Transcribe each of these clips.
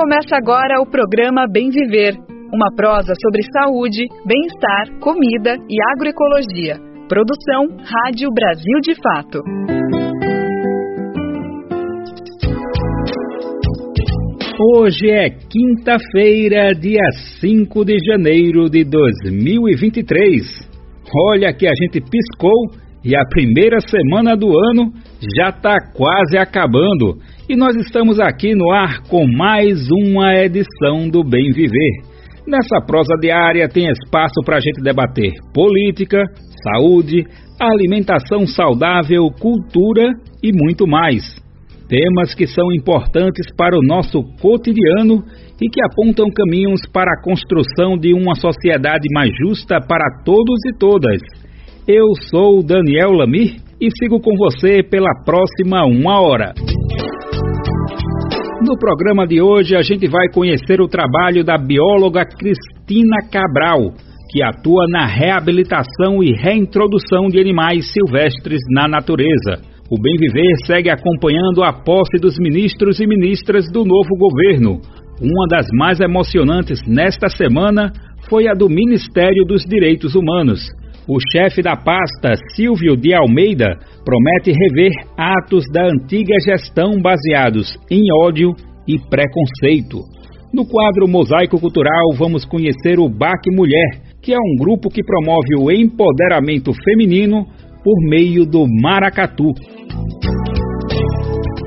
Começa agora o programa Bem Viver, uma prosa sobre saúde, bem-estar, comida e agroecologia. Produção Rádio Brasil de Fato. Hoje é quinta-feira, dia 5 de janeiro de 2023. Olha que a gente piscou e a primeira semana do ano já está quase acabando e nós estamos aqui no ar com mais uma edição do Bem Viver. Nessa prosa diária tem espaço para a gente debater política, saúde, alimentação saudável, cultura e muito mais. Temas que são importantes para o nosso cotidiano e que apontam caminhos para a construção de uma sociedade mais justa para todos e todas. Eu sou Daniel Lamir e sigo com você pela próxima uma hora. No programa de hoje, a gente vai conhecer o trabalho da bióloga Cristina Cabral, que atua na reabilitação e reintrodução de animais silvestres na natureza. O Bem Viver segue acompanhando a posse dos ministros e ministras do novo governo. Uma das mais emocionantes nesta semana foi a do Ministério dos Direitos Humanos. O chefe da pasta, Silvio de Almeida, promete rever atos da antiga gestão baseados em ódio e preconceito. No quadro Mosaico Cultural, vamos conhecer o BAC Mulher, que é um grupo que promove o empoderamento feminino por meio do maracatu.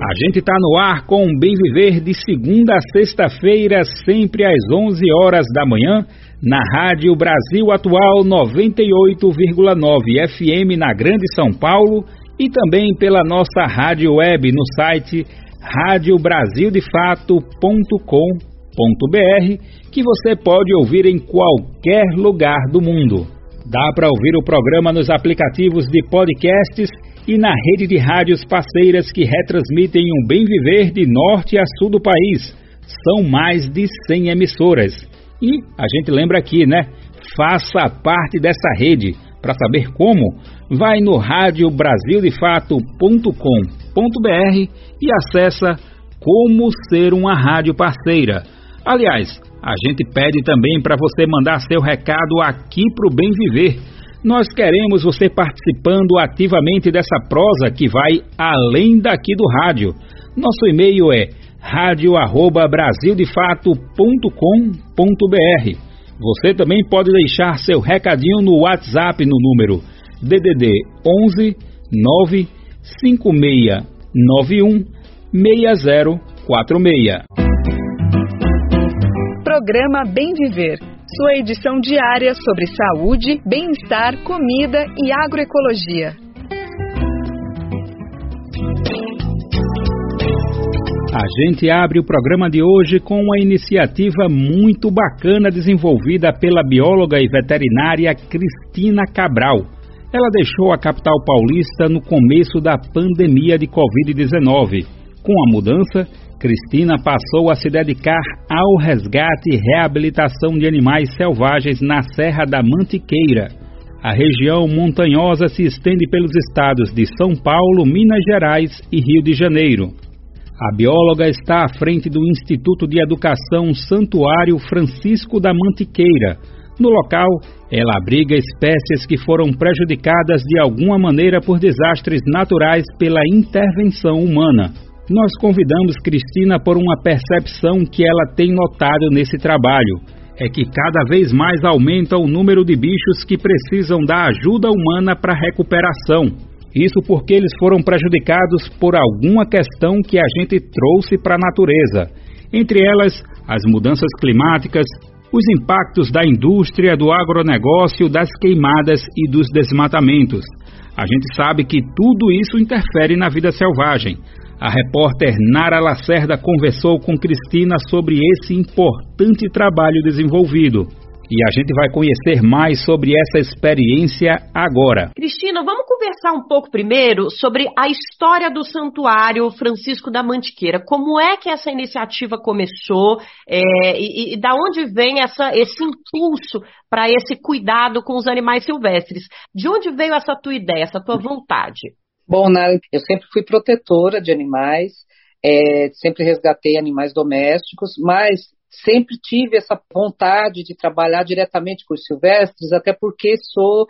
A gente está no ar com o Bem Viver de segunda a sexta-feira, sempre às 11 horas da manhã, na Rádio Brasil Atual 98,9 FM na Grande São Paulo e também pela nossa rádio web no site radiobrasildefato.com.br, que você pode ouvir em qualquer lugar do mundo. Dá para ouvir o programa nos aplicativos de podcasts e na rede de rádios parceiras que retransmitem um bem viver de norte a sul do país. São mais de 100 emissoras. E a gente lembra aqui, né? Faça parte dessa rede. Para saber como, vai no radiobrasildefato.com.br e acessa como ser uma rádio parceira. Aliás, a gente pede também para você mandar seu recado aqui para o Bem Viver. Nós queremos você participando ativamente dessa prosa que vai além daqui do rádio. Nosso e-mail é radio@brasildefato.com.br. Você também pode deixar seu recadinho no WhatsApp no número DDD 11 95691 6046. Programa Bem Viver. Sua edição diária sobre saúde, bem-estar, comida e agroecologia. A gente abre o programa de hoje com uma iniciativa muito bacana desenvolvida pela bióloga e veterinária Cristina Cabral. Ela deixou a capital paulista no começo da pandemia de Covid-19. Com a mudança, Cristina passou a se dedicar ao resgate e reabilitação de animais selvagens na Serra da Mantiqueira. A região montanhosa se estende pelos estados de São Paulo, Minas Gerais e Rio de Janeiro. A bióloga está à frente do Instituto de Educação Santuário Francisco da Mantiqueira. No local, ela abriga espécies que foram prejudicadas de alguma maneira por desastres naturais pela intervenção humana. Nós convidamos Cristina por uma percepção que ela tem notado nesse trabalho. É que cada vez mais aumenta o número de bichos que precisam da ajuda humana para recuperação. Isso porque eles foram prejudicados por alguma questão que a gente trouxe para a natureza, entre elas as mudanças climáticas, os impactos da indústria, do agronegócio, das queimadas e dos desmatamentos. A gente sabe que tudo isso interfere na vida selvagem. A repórter Nara Lacerda conversou com Cristina sobre esse importante trabalho desenvolvido. E a gente vai conhecer mais sobre essa experiência agora. Cristina, vamos conversar um pouco primeiro sobre a história do Santuário Francisco da Mantiqueira. Como é que essa iniciativa começou é, e, e, da onde vem essa, esse impulso para esse cuidado com os animais silvestres? De onde veio essa tua ideia, essa tua vontade? Bom, né, eu sempre fui protetora de animais é, sempre resgatei animais domésticos, mas sempre tive essa vontade de trabalhar diretamente com os silvestres, até porque sou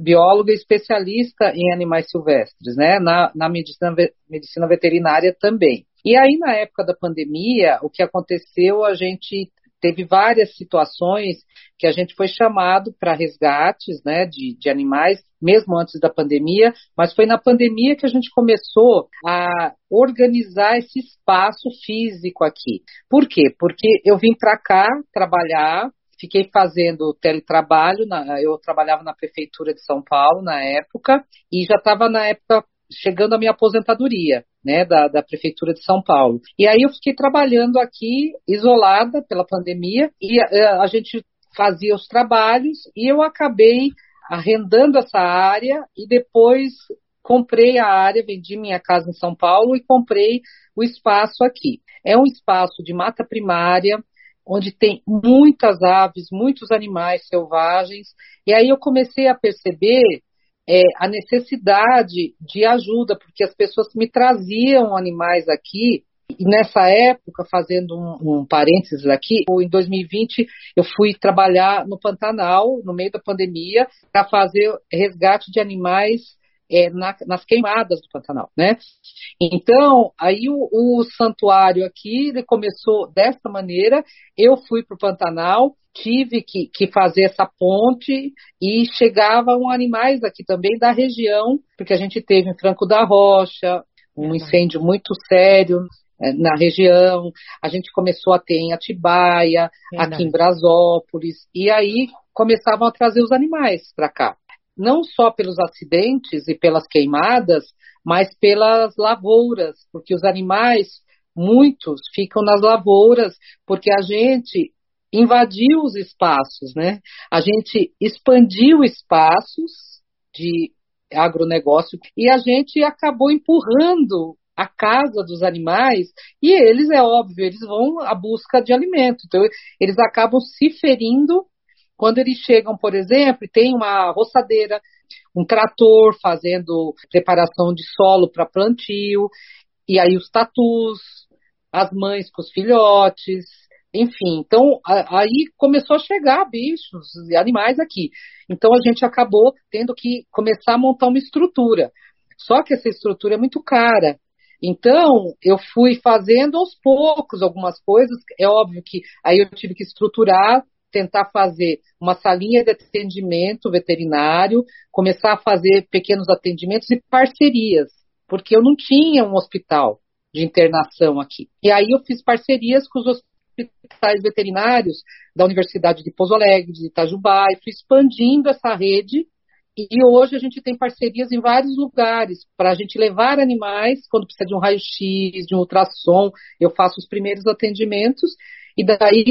bióloga especialista em animais silvestres, né, na, na medicina, medicina veterinária também. E aí, na época da pandemia, o que aconteceu, a gente teve várias situações que a gente foi chamado para resgates né, de, de animais, mesmo antes da pandemia, mas foi na pandemia que a gente começou a organizar esse espaço físico aqui. Por quê? Porque eu vim para cá trabalhar, fiquei fazendo teletrabalho, eu trabalhava na prefeitura de São Paulo na época, e já estava na época chegando a minha aposentadoria. Né, da, da, Prefeitura de São Paulo. E aí eu fiquei trabalhando aqui, isolada pela pandemia, e a, eh, a gente fazia os trabalhos, e eu acabei arrendando essa área e depois comprei a área, vendi minha casa em São Paulo e comprei o espaço aqui. É um espaço de mata primária, onde tem muitas aves, muitos animais selvagens, e aí eu comecei a perceber é, a necessidade de ajuda, porque as pessoas me traziam animais aqui, e nessa época, fazendo um, um parênteses aqui, em 2020 eu fui trabalhar no Pantanal, no meio da pandemia, para fazer resgate de animais é, na, nas queimadas do Pantanal, né? Então, aí o, o santuário aqui ele começou dessa maneira. Eu fui para o Pantanal, tive que, que, fazer essa ponte e chegavam animais aqui também da região, porque a gente teve em Franco da Rocha um incêndio muito sério é, na região, a gente começou a ter em Atibaia, Verdade. aqui em Brasópolis, e aí começavam a trazer os animais para cá. Não só pelos acidentes e pelas queimadas, mas pelas lavouras, porque os animais, muitos, ficam nas lavouras, porque a gente invadiu os espaços, né? A gente expandiu espaços de agronegócio e a gente acabou empurrando a casa dos animais e eles, é óbvio, eles vão à busca de alimento. Então, eles acabam se ferindo quando eles chegam, por exemplo, e tem uma roçadeira, um trator fazendo preparação de solo para plantio, e aí os tatus, as mães com os filhotes, enfim, então aí começou a chegar bichos e animais aqui. Então a gente acabou tendo que começar a montar uma estrutura. Só que essa estrutura é muito cara. Então, eu fui fazendo aos poucos algumas coisas. É óbvio que aí eu tive que estruturar, tentar fazer uma salinha de atendimento veterinário, começar a fazer pequenos atendimentos e parcerias, porque eu não tinha um hospital de internação aqui. E aí eu fiz parcerias com os hospitais veterinários da Universidade de Pouso Alegre, de Itajubá, e fui expandindo essa rede e hoje a gente tem parcerias em vários lugares para a gente levar animais quando precisa de um raio-x, de um ultrassom. Eu faço os primeiros atendimentos e daí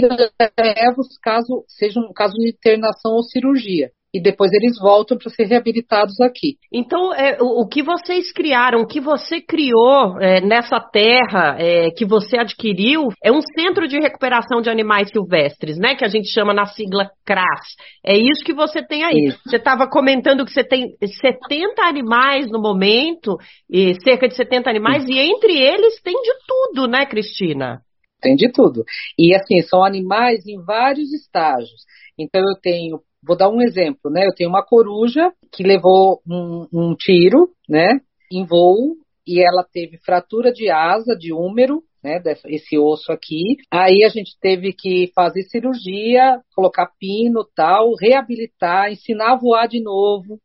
levo caso seja um caso de internação ou cirurgia e depois eles voltam para ser reabilitados aqui. Então, é, o, o, que vocês criaram, o que você criou é, nessa terra é, que você adquiriu, é um centro de recuperação de animais silvestres, né? Que a gente chama na sigla CRAS. É isso que você tem aí. Isso. Você estava comentando que você tem 70 animais no momento, e cerca de 70 animais, isso. e entre eles tem de tudo, né, Cristina? Tem de tudo. E assim, são animais em vários estágios. Então eu tenho Vou dar um exemplo, né? Eu tenho uma coruja que levou um, um tiro, né? Em voo e ela teve fratura de asa, de úmero, né, esse osso aqui. Aí a gente teve que fazer cirurgia, colocar pino, tal, reabilitar, ensinar a voar de novo,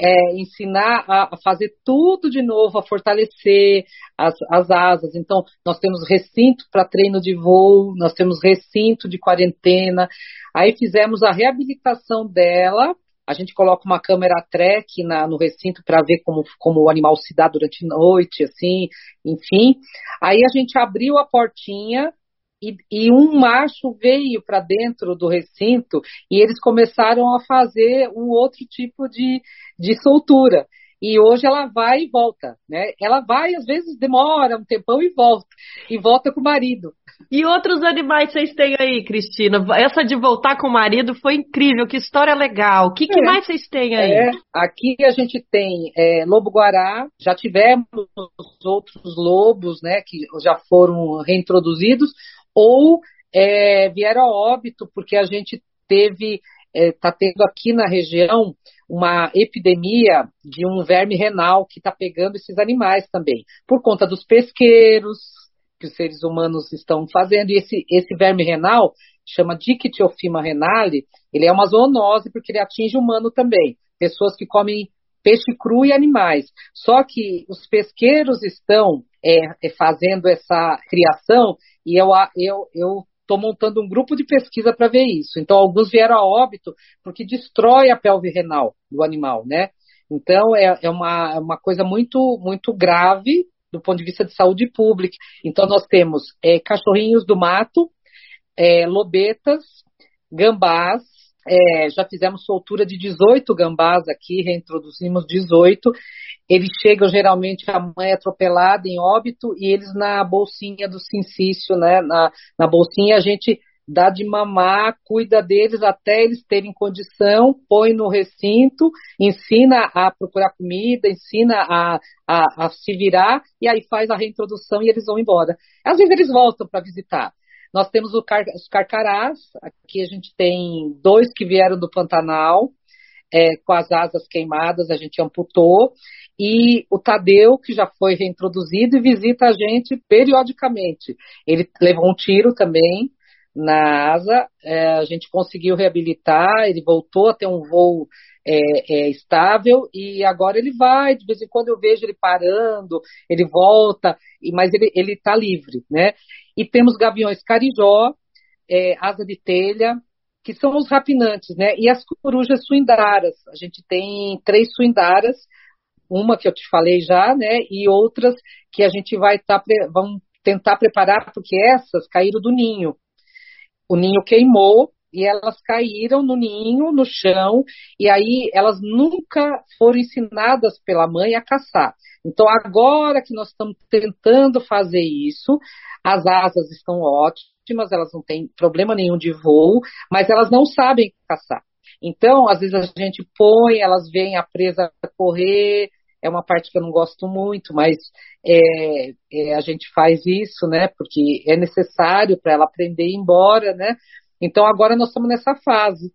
é, ensinar a, fazer tudo de novo, a fortalecer as, as asas. Então, nós temos recinto para treino de voo, nós temos recinto de quarentena. Aí fizemos a reabilitação dela. A gente coloca uma câmera track na, no recinto para ver como, como o animal se dá durante a noite, assim, enfim. Aí a gente abriu a portinha, e, e, um macho veio para dentro do recinto e eles começaram a fazer um outro tipo de, de soltura. e hoje ela vai e volta, né? Ela vai, às vezes demora um tempão e volta, e volta com o marido. E outros animais vocês têm aí, Cristina? Essa de voltar com o marido foi incrível, que história legal. O que, que é, mais vocês têm aí? É, aqui a gente tem é, lobo-guará, já tivemos outros lobos, né, que já foram reintroduzidos, ou é, vieram a óbito, porque a gente teve, está é, tendo aqui na região uma epidemia de um verme renal que está pegando esses animais também, por conta dos pesqueiros que os seres humanos estão fazendo. E esse, esse verme renal chama Dictyofima renale, ele é uma zoonose porque ele atinge humano também. Pessoas que comem peixe cru e animais. Só que os pesqueiros estão é, é fazendo essa criação e eu, eu, eu estou montando um grupo de pesquisa para ver isso. Então, alguns vieram a óbito porque destrói a pelve renal do animal, né? Então, é, é uma, é uma coisa muito, muito grave do ponto de vista de saúde pública. Então, nós temos é, cachorrinhos do mato, é, lobetas, gambás, é, já fizemos soltura de 18 gambás aqui, reintroduzimos 18. Eles chegam geralmente a mãe atropelada em óbito e eles na bolsinha do sincício, né? Na, na bolsinha a gente dá de mamar, cuida deles até eles terem condição, põe no recinto, ensina a procurar comida, ensina a, a, a se virar e aí faz a reintrodução e eles vão embora. Às vezes eles voltam para visitar. Nós temos car os carcarás, aqui a gente tem dois que vieram do Pantanal, é, com as asas queimadas, a gente amputou, e o Tadeu, que já foi reintroduzido e visita a gente periodicamente. Ele levou um tiro também na asa, é, a gente conseguiu reabilitar, ele voltou a ter um voo é, é, estável e agora ele vai, de vez em quando eu vejo ele parando, ele volta, mas ele está livre, né? E temos gaviões carijó, é, asa de telha, que são os rapinantes, né? E as corujas suindaras. A gente tem três suindaras, uma que eu te falei já, né? E outras que a gente vai tá, vamos tentar preparar, porque essas caíram do ninho. O ninho queimou e elas caíram no ninho, no chão, e aí elas nunca foram ensinadas pela mãe a caçar. Então, agora que nós estamos tentando fazer isso, as asas estão ótimas, elas não têm problema nenhum de voo, mas elas não sabem caçar. Então, às vezes a gente põe, elas veem a presa correr, é uma parte que eu não gosto muito, mas é, é, a gente faz isso, né? Porque é necessário para ela aprender a ir embora, né? Então agora nós estamos nessa fase.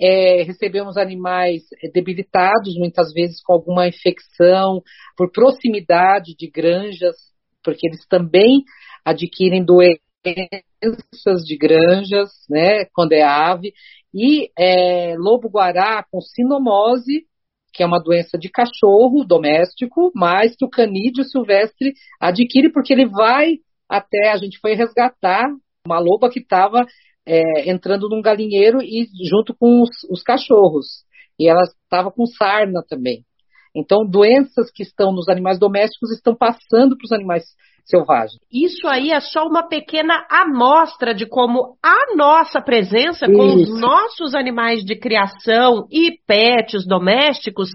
É, recebemos animais debilitados, muitas vezes com alguma infecção, por proximidade de granjas, porque eles também adquirem doenças de granjas, né, quando é ave, e é, lobo-guará com sinomose, que é uma doença de cachorro doméstico, mas que o canídeo silvestre adquire porque ele vai até, a gente foi resgatar uma loba que estava é, entrando num galinheiro e junto com os, os cachorros. E ela estava com sarna também. Então, doenças que estão nos animais domésticos estão passando para os animais selvagens. Isso aí é só uma pequena amostra de como a nossa presença Isso. com os nossos animais de criação e pets domésticos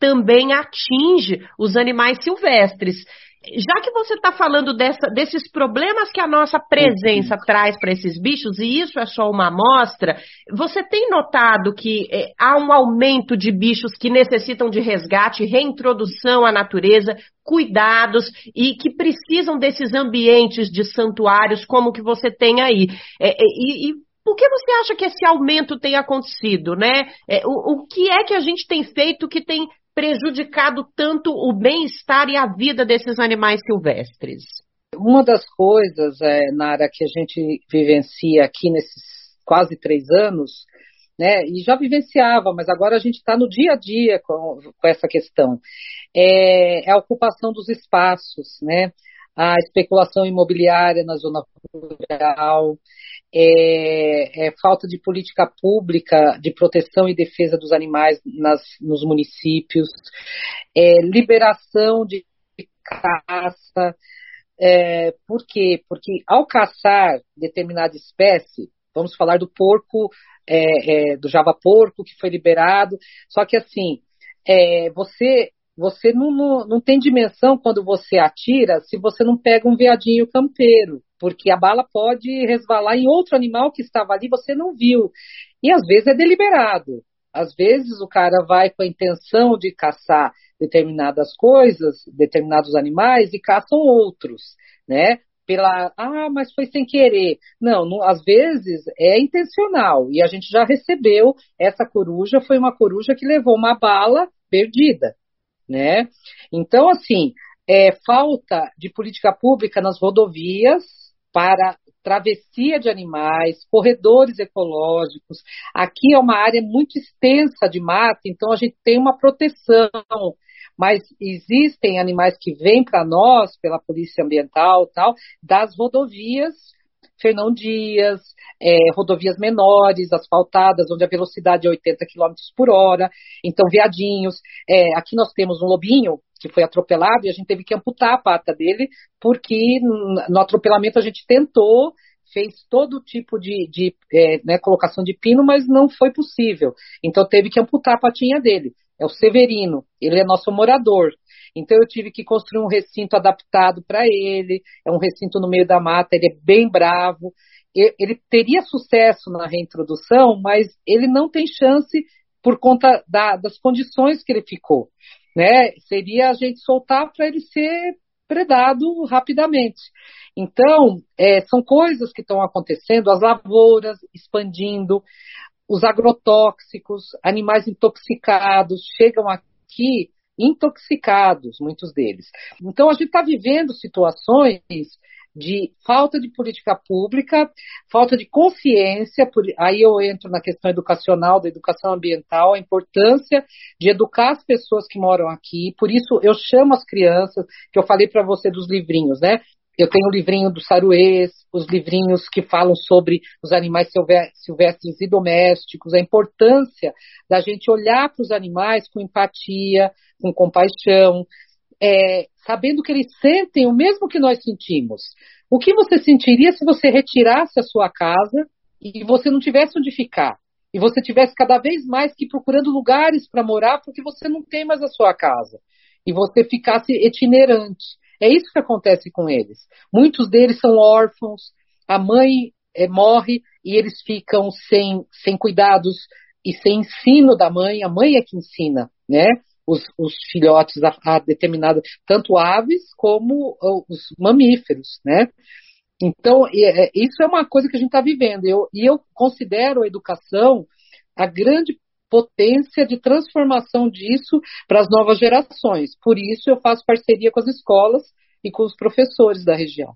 também atinge os animais silvestres já que você está falando dessa, desses problemas que a nossa presença traz para esses bichos, e isso é só uma amostra, você tem notado que é, há um aumento de bichos que necessitam de resgate, reintrodução à natureza, cuidados e que precisam desses ambientes de santuários como que você tem aí? É, é, e, e por que você acha que esse aumento tem acontecido, né? É, o, o que é que a gente tem feito que tem prejudicado tanto o bem-estar e a vida desses animais silvestres? Uma das coisas, é, Nara, que a gente vivencia aqui nesses quase três anos, né, e já vivenciava, mas agora a gente está no dia a dia com, com essa questão, é, é, a ocupação dos espaços, né, a especulação imobiliária na zona rural, é, é, falta de política pública de proteção e defesa dos animais nas, nos municípios, é, liberação de caça. É, por quê? Porque ao caçar determinada espécie, vamos falar do porco, é, é, do java porco que foi liberado, só que assim, você você não, não, não tem dimensão quando você atira se você não pega um veadinho campeiro, porque a bala pode resvalar em outro animal que estava ali, você não viu. E às vezes é deliberado. Às vezes o cara vai com a intenção de caçar determinadas coisas, determinados animais e caçam outros, né? Pela, ah, mas foi sem querer. Não, não, às vezes é intencional. E a gente já recebeu essa coruja, foi uma coruja que levou uma bala perdida, né? Então, assim, é falta de política pública nas rodovias para travessia de animais, corredores ecológicos. Aqui é uma área muito extensa de mata, então a gente tem uma proteção, mas existem animais que vêm para nós pela polícia ambiental, tal, das rodovias Fernão Dias, é, rodovias menores, asfaltadas, onde a velocidade é 80 km por hora. Então, viadinhos. É, aqui nós temos um lobinho que foi atropelado e a gente teve que amputar a pata dele, porque no atropelamento a gente tentou, fez todo tipo de, de é, né, colocação de pino, mas não foi possível. Então teve que amputar a patinha dele. É o Severino, ele é nosso morador. Então eu tive que construir um recinto adaptado para ele. É um recinto no meio da mata, ele é bem bravo. Ele teria sucesso na reintrodução, mas ele não tem chance por conta da, das condições que ele ficou né? Seria a gente soltar para ele ser predado rapidamente. Então, é, são coisas que estão acontecendo, as lavouras expandindo, os agrotóxicos, animais intoxicados chegam aqui intoxicados, muitos deles. Então, a gente está vivendo situações de falta de política pública, falta de consciência, aí eu entro na questão educacional, da educação ambiental, a importância de educar as pessoas que moram aqui, por isso eu chamo as crianças, que eu falei para você dos livrinhos, né? Eu tenho o livrinho do Saruês, os livrinhos que falam sobre os animais silvestres e domésticos, a importância da gente olhar para os animais com empatia, com compaixão, é, sabendo que eles sentem o mesmo que nós sentimos. O que você sentiria se você retirasse a sua casa e você não tivesse onde ficar? E você tivesse cada vez mais que procurando lugares para morar porque você não tem mais a sua casa. E você ficasse itinerante. É isso que acontece com eles. Muitos deles são órfãos, a mãe é, morre e eles ficam sem, sem cuidados e sem ensino da mãe. A mãe é que ensina, né? os, os filhotes a, a determinada, tanto aves como os mamíferos, né? Então, é, isso é uma coisa que a gente está vivendo. Eu, e eu considero a educação a grande potência de transformação disso para as novas gerações. Por isso, eu faço parceria com as escolas e com os professores da região.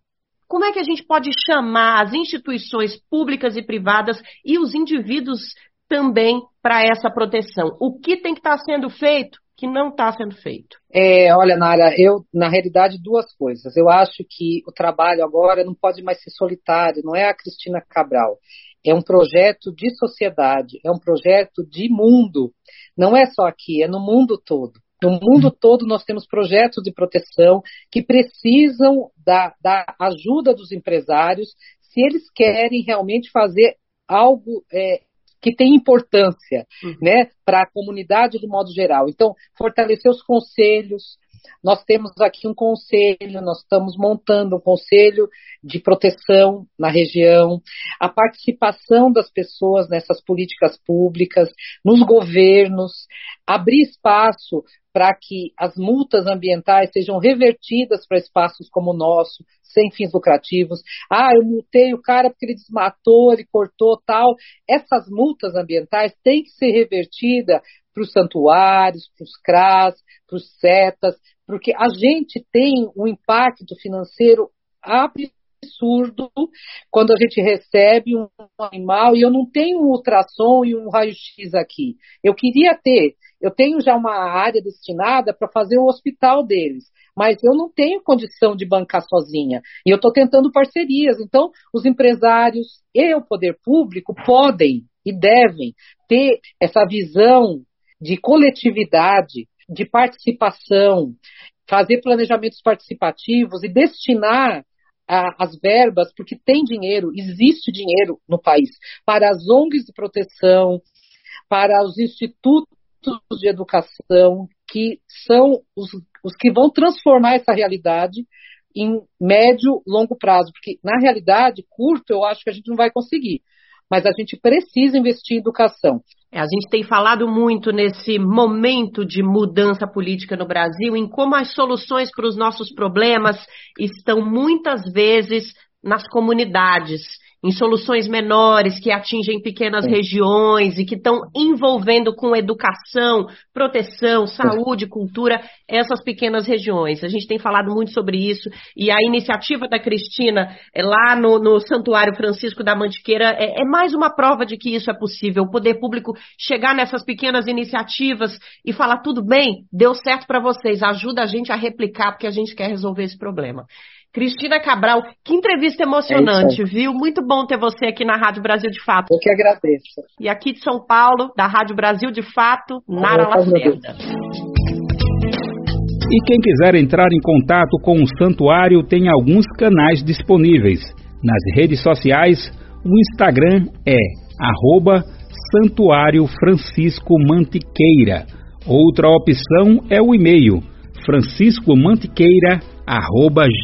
Como é que a gente pode chamar as instituições públicas e privadas e os indivíduos também para essa proteção? O que tem que estar sendo feito que não está sendo feito? É, olha, Nara, eu, na realidade, duas coisas. Eu acho que o trabalho agora não pode mais ser solitário, não é a Cristina Cabral. É um projeto de sociedade, é um projeto de mundo. Não é só aqui, é no mundo todo. No mundo todo nós temos projetos de proteção que precisam da, da ajuda dos empresários se eles querem realmente fazer algo é, que tem importância, uhum. né, para a comunidade do modo geral. Então, fortalecer os conselhos. Nós temos aqui um conselho, nós estamos montando um conselho de proteção na região, a participação das pessoas nessas políticas públicas, nos governos, abrir espaço para que as multas ambientais sejam revertidas para espaços como o nosso, sem fins lucrativos. Ah, eu multei o cara porque ele desmatou, ele cortou tal. Essas multas ambientais têm que ser revertidas para os santuários, para os CRAS, para os CETAS, porque a gente tem um impacto financeiro absurdo quando a gente recebe um animal e eu não tenho um ultrassom e um raio-x aqui. Eu queria ter, eu tenho já uma área destinada para fazer o hospital deles, mas eu não tenho condição de bancar sozinha. E eu estou tentando parcerias. Então, os empresários e o poder público podem e devem ter essa visão de coletividade, de participação, fazer planejamentos participativos e destinar a, as verbas, porque tem dinheiro, existe dinheiro no país, para as ONGs de proteção, para os institutos de educação, que são os, os que vão transformar essa realidade em médio, longo prazo, porque na realidade, curto, eu acho que a gente não vai conseguir, mas a gente precisa investir em educação. É, a gente tem falado muito nesse momento de mudança política no Brasil, em como as soluções para os nossos problemas estão muitas vezes nas comunidades em soluções menores que atingem pequenas Sim. regiões e que estão envolvendo com educação, proteção, saúde, cultura, essas pequenas regiões. A gente tem falado muito sobre isso e a iniciativa da Cristina é, lá no, no Santuário Francisco da Mantiqueira é, é mais uma prova de que isso é possível. O poder público chegar nessas pequenas iniciativas e falar: tudo bem, deu certo para vocês, ajuda a gente a replicar porque a gente quer resolver esse problema. Cristina Cabral, que entrevista emocionante, é viu? Muito bom ter você aqui na Rádio Brasil de Fato. Eu que agradeço. E aqui de São Paulo, da Rádio Brasil de Fato, Nara Lacerda. E quem quiser entrar em contato com o santuário tem alguns canais disponíveis. Nas redes sociais, o Instagram é arroba Santuário Francisco Mantiqueira. Outra opção é o e-mail franciscomantiqueira.com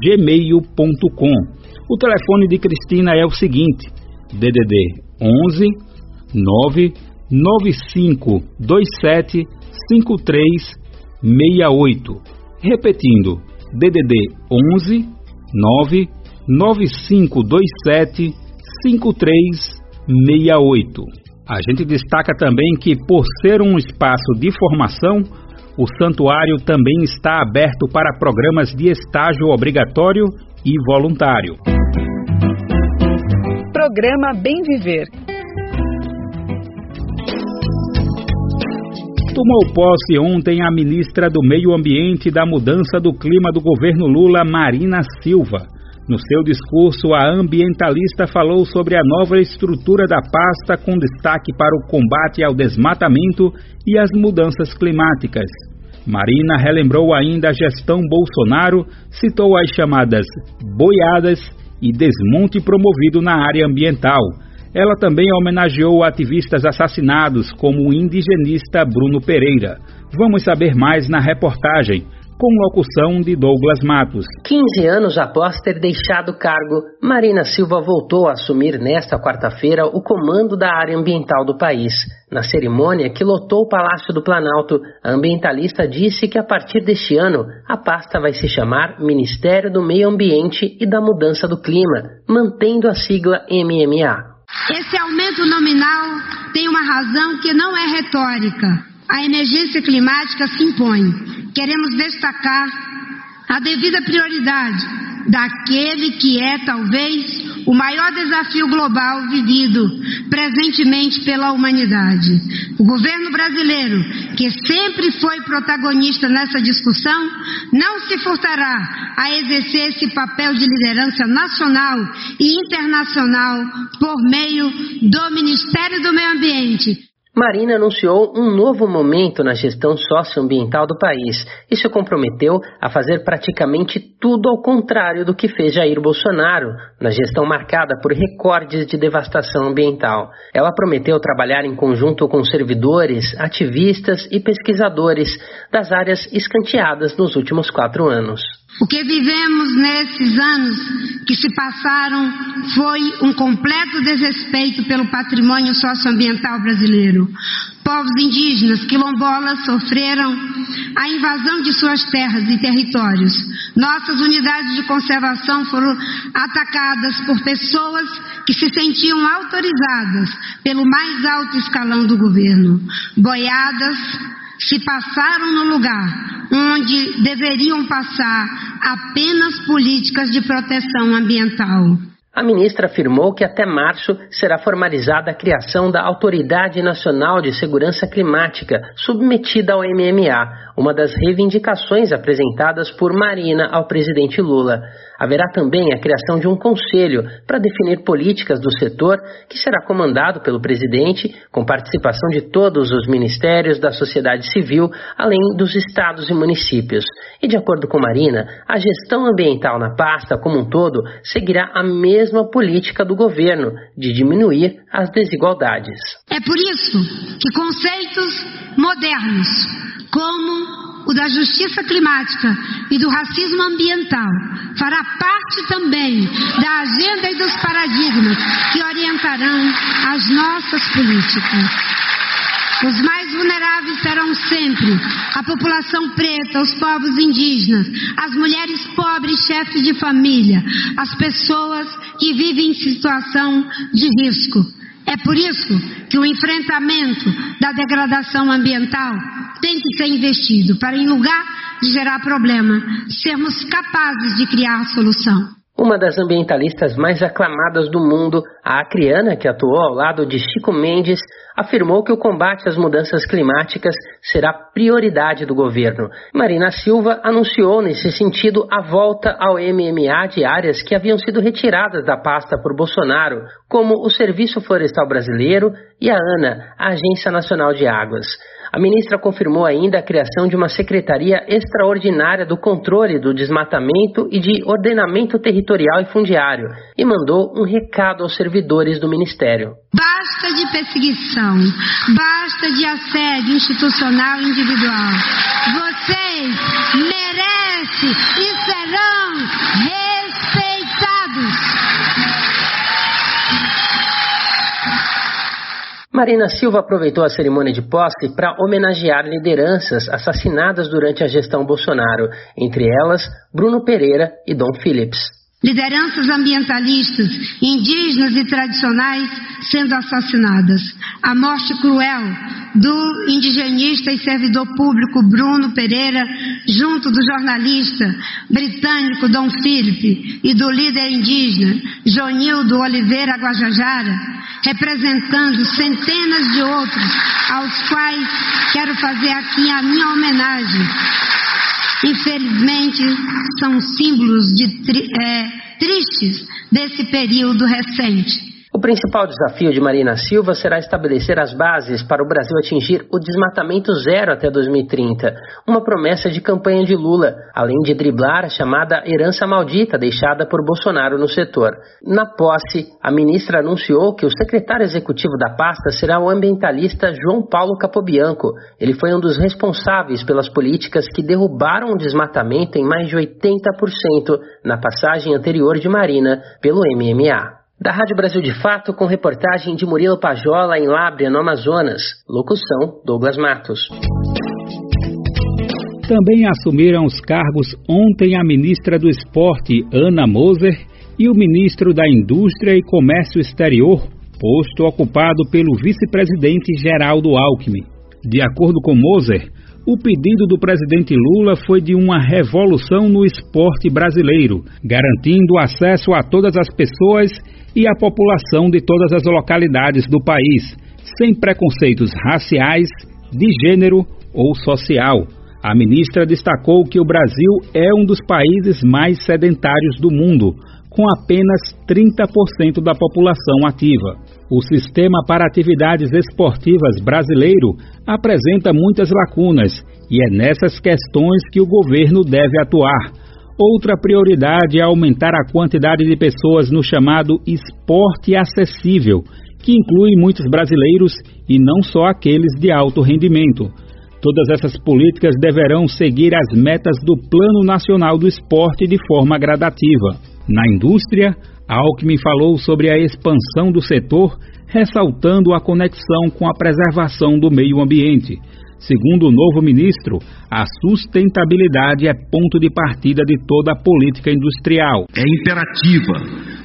gmail.com. O telefone de Cristina é o seguinte: DDD 11 9 9527 5368. Repetindo, DDD 11 9 9527 5368. A gente destaca também que, por ser um espaço de formação, o santuário também está aberto para programas de estágio obrigatório e voluntário. Programa Bem Viver. Tomou posse ontem a ministra do Meio Ambiente e da Mudança do Clima do governo Lula, Marina Silva. No seu discurso, a ambientalista falou sobre a nova estrutura da pasta com destaque para o combate ao desmatamento e as mudanças climáticas. Marina relembrou ainda a gestão Bolsonaro, citou as chamadas boiadas e desmonte promovido na área ambiental. Ela também homenageou ativistas assassinados, como o indigenista Bruno Pereira. Vamos saber mais na reportagem com locução de Douglas Matos. 15 anos após ter deixado o cargo, Marina Silva voltou a assumir nesta quarta-feira o comando da área ambiental do país. Na cerimônia que lotou o Palácio do Planalto, a ambientalista disse que a partir deste ano a pasta vai se chamar Ministério do Meio Ambiente e da Mudança do Clima, mantendo a sigla MMA. Esse aumento nominal tem uma razão que não é retórica. A emergência climática se impõe queremos destacar a devida prioridade daquele que é talvez o maior desafio global vivido presentemente pela humanidade. O governo brasileiro, que sempre foi protagonista nessa discussão, não se furtará a exercer esse papel de liderança nacional e internacional por meio do Ministério do Meio Ambiente Marina anunciou um novo momento na gestão socioambiental do país e se comprometeu a fazer praticamente tudo ao contrário do que fez Jair Bolsonaro, na gestão marcada por recordes de devastação ambiental. Ela prometeu trabalhar em conjunto com servidores, ativistas e pesquisadores das áreas escanteadas nos últimos quatro anos. O que vivemos nesses anos que se passaram foi um completo desrespeito pelo patrimônio socioambiental brasileiro. Povos indígenas, quilombolas, sofreram a invasão de suas terras e territórios. Nossas unidades de conservação foram atacadas por pessoas que se sentiam autorizadas pelo mais alto escalão do governo. Boiadas, se passaram no lugar onde deveriam passar apenas políticas de proteção ambiental. A ministra afirmou que até março será formalizada a criação da Autoridade Nacional de Segurança Climática, submetida ao MMA, uma das reivindicações apresentadas por Marina ao presidente Lula. Haverá também a criação de um conselho para definir políticas do setor, que será comandado pelo presidente, com participação de todos os ministérios da sociedade civil, além dos estados e municípios. E de acordo com Marina, a gestão ambiental na pasta como um todo seguirá a mesma política do governo de diminuir as desigualdades. É por isso que conceitos modernos como o da justiça climática e do racismo ambiental, fará parte também da agenda e dos paradigmas que orientarão as nossas políticas. Os mais vulneráveis serão sempre a população preta, os povos indígenas, as mulheres pobres, chefes de família, as pessoas que vivem em situação de risco. É por isso que o enfrentamento da degradação ambiental tem que ser investido para, em lugar de gerar problema, sermos capazes de criar solução. Uma das ambientalistas mais aclamadas do mundo, a acriana que atuou ao lado de Chico Mendes, afirmou que o combate às mudanças climáticas será prioridade do governo. Marina Silva anunciou nesse sentido a volta ao MMA de áreas que haviam sido retiradas da pasta por Bolsonaro, como o Serviço Florestal Brasileiro e a ANA, a Agência Nacional de Águas. A ministra confirmou ainda a criação de uma Secretaria Extraordinária do Controle do Desmatamento e de Ordenamento Territorial e Fundiário e mandou um recado aos servidores do Ministério. Basta de perseguição, basta de assédio institucional e individual. Vocês merecem e serão Marina Silva aproveitou a cerimônia de posse para homenagear lideranças assassinadas durante a gestão Bolsonaro, entre elas Bruno Pereira e Dom Phillips. Lideranças ambientalistas, indígenas e tradicionais sendo assassinadas. A morte cruel do indigenista e servidor público Bruno Pereira, junto do jornalista britânico Dom Philip e do líder indígena Jonildo Oliveira Guajajara, representando centenas de outros, aos quais quero fazer aqui a minha homenagem. Infelizmente, são símbolos de, é, tristes desse período recente. O principal desafio de Marina Silva será estabelecer as bases para o Brasil atingir o desmatamento zero até 2030, uma promessa de campanha de Lula, além de driblar a chamada herança maldita deixada por Bolsonaro no setor. Na posse, a ministra anunciou que o secretário executivo da pasta será o ambientalista João Paulo Capobianco. Ele foi um dos responsáveis pelas políticas que derrubaram o desmatamento em mais de 80% na passagem anterior de Marina pelo MMA. Da Rádio Brasil de Fato, com reportagem de Murilo Pajola em Lábrea, no Amazonas. Locução: Douglas Matos. Também assumiram os cargos ontem a ministra do Esporte, Ana Moser, e o ministro da Indústria e Comércio Exterior, posto ocupado pelo vice-presidente Geraldo Alckmin. De acordo com Moser, o pedido do presidente Lula foi de uma revolução no esporte brasileiro, garantindo acesso a todas as pessoas e a população de todas as localidades do país, sem preconceitos raciais, de gênero ou social. A ministra destacou que o Brasil é um dos países mais sedentários do mundo, com apenas 30% da população ativa. O sistema para atividades esportivas brasileiro apresenta muitas lacunas e é nessas questões que o governo deve atuar Outra prioridade é aumentar a quantidade de pessoas no chamado esporte acessível, que inclui muitos brasileiros e não só aqueles de alto rendimento. Todas essas políticas deverão seguir as metas do Plano Nacional do Esporte de forma gradativa. Na indústria, Alckmin falou sobre a expansão do setor, ressaltando a conexão com a preservação do meio ambiente. Segundo o novo ministro, a sustentabilidade é ponto de partida de toda a política industrial. É imperativa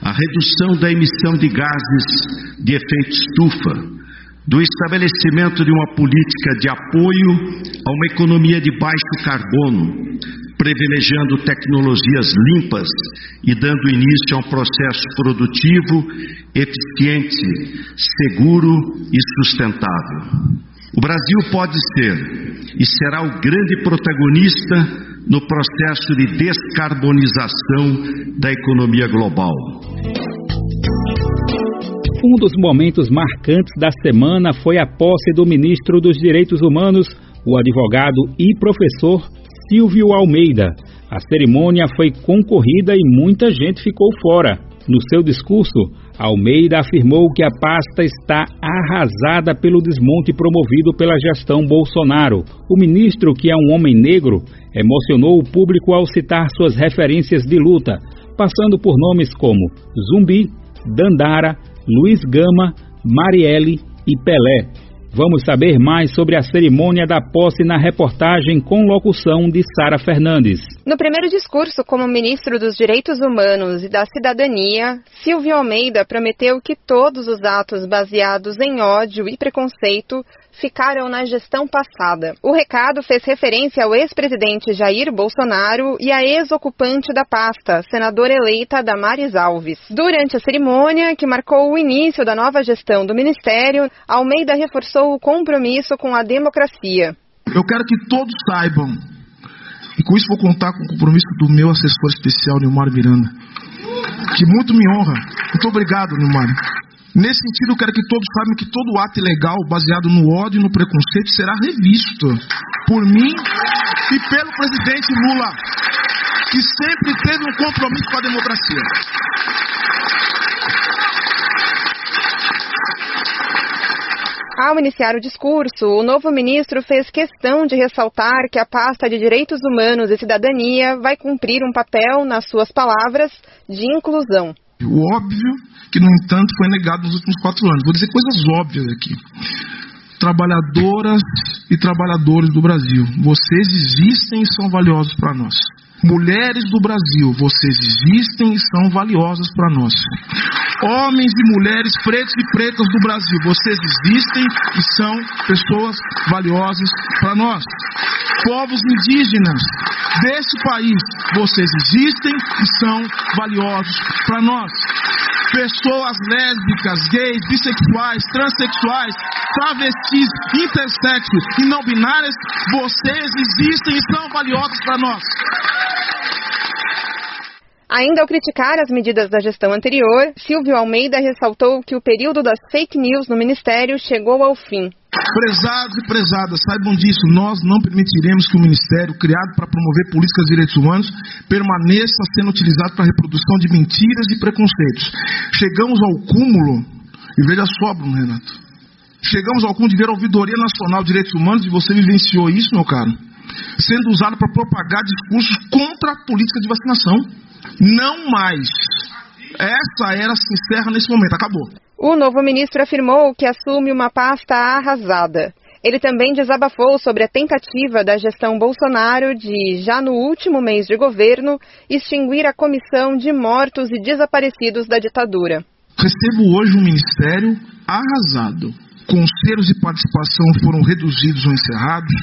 a redução da emissão de gases de efeito estufa, do estabelecimento de uma política de apoio a uma economia de baixo carbono, privilegiando tecnologias limpas e dando início a um processo produtivo eficiente, seguro e sustentável. O Brasil pode ser e será o grande protagonista no processo de descarbonização da economia global. Um dos momentos marcantes da semana foi a posse do ministro dos Direitos Humanos, o advogado e professor Silvio Almeida. A cerimônia foi concorrida e muita gente ficou fora. No seu discurso, Almeida afirmou que a pasta está arrasada pelo desmonte promovido pela gestão Bolsonaro. O ministro, que é um homem negro, emocionou o público ao citar suas referências de luta, passando por nomes como Zumbi, Dandara, Luiz Gama, Marielle e Pelé. Vamos saber mais sobre a cerimônia da posse na reportagem com locução de Sara Fernandes. No primeiro discurso como ministro dos Direitos Humanos e da Cidadania, Silvio Almeida prometeu que todos os atos baseados em ódio e preconceito ficaram na gestão passada. O recado fez referência ao ex-presidente Jair Bolsonaro e à ex-ocupante da pasta, senadora eleita Damares Alves. Durante a cerimônia, que marcou o início da nova gestão do ministério, Almeida reforçou o compromisso com a democracia. Eu quero que todos saibam, e com isso vou contar com o compromisso do meu assessor especial, Nilmar Miranda, que muito me honra. Muito obrigado, Nilmar. Nesse sentido, eu quero que todos saibam que todo ato ilegal baseado no ódio e no preconceito será revisto por mim e pelo presidente Lula, que sempre teve um compromisso com a democracia. Ao iniciar o discurso, o novo ministro fez questão de ressaltar que a pasta de Direitos Humanos e Cidadania vai cumprir um papel, nas suas palavras, de inclusão. O óbvio que, no entanto, foi negado nos últimos quatro anos. Vou dizer coisas óbvias aqui. Trabalhadoras e trabalhadores do Brasil, vocês existem e são valiosos para nós. Mulheres do Brasil, vocês existem e são valiosas para nós. Homens e mulheres pretos e pretas do Brasil, vocês existem e são pessoas valiosas para nós. Povos indígenas deste país, vocês existem e são valiosos para nós pessoas lésbicas, gays, bissexuais, transexuais, travestis, intersexo e não binárias, vocês existem e são valiosos para nós. Ainda ao criticar as medidas da gestão anterior, Silvio Almeida ressaltou que o período das fake news no Ministério chegou ao fim. Prezados e prezadas, saibam disso, nós não permitiremos que o Ministério, criado para promover políticas de direitos humanos, permaneça sendo utilizado para a reprodução de mentiras e preconceitos. Chegamos ao cúmulo, e veja só, Bruno Renato, chegamos ao cúmulo de ver a Ouvidoria Nacional de Direitos Humanos, e você vivenciou isso, meu caro, sendo usada para propagar discursos contra a política de vacinação. Não mais. Essa era se encerra nesse momento, acabou. O novo ministro afirmou que assume uma pasta arrasada. Ele também desabafou sobre a tentativa da gestão Bolsonaro de, já no último mês de governo, extinguir a comissão de mortos e desaparecidos da ditadura. Recebo hoje um ministério arrasado conselhos de participação foram reduzidos ou encerrados,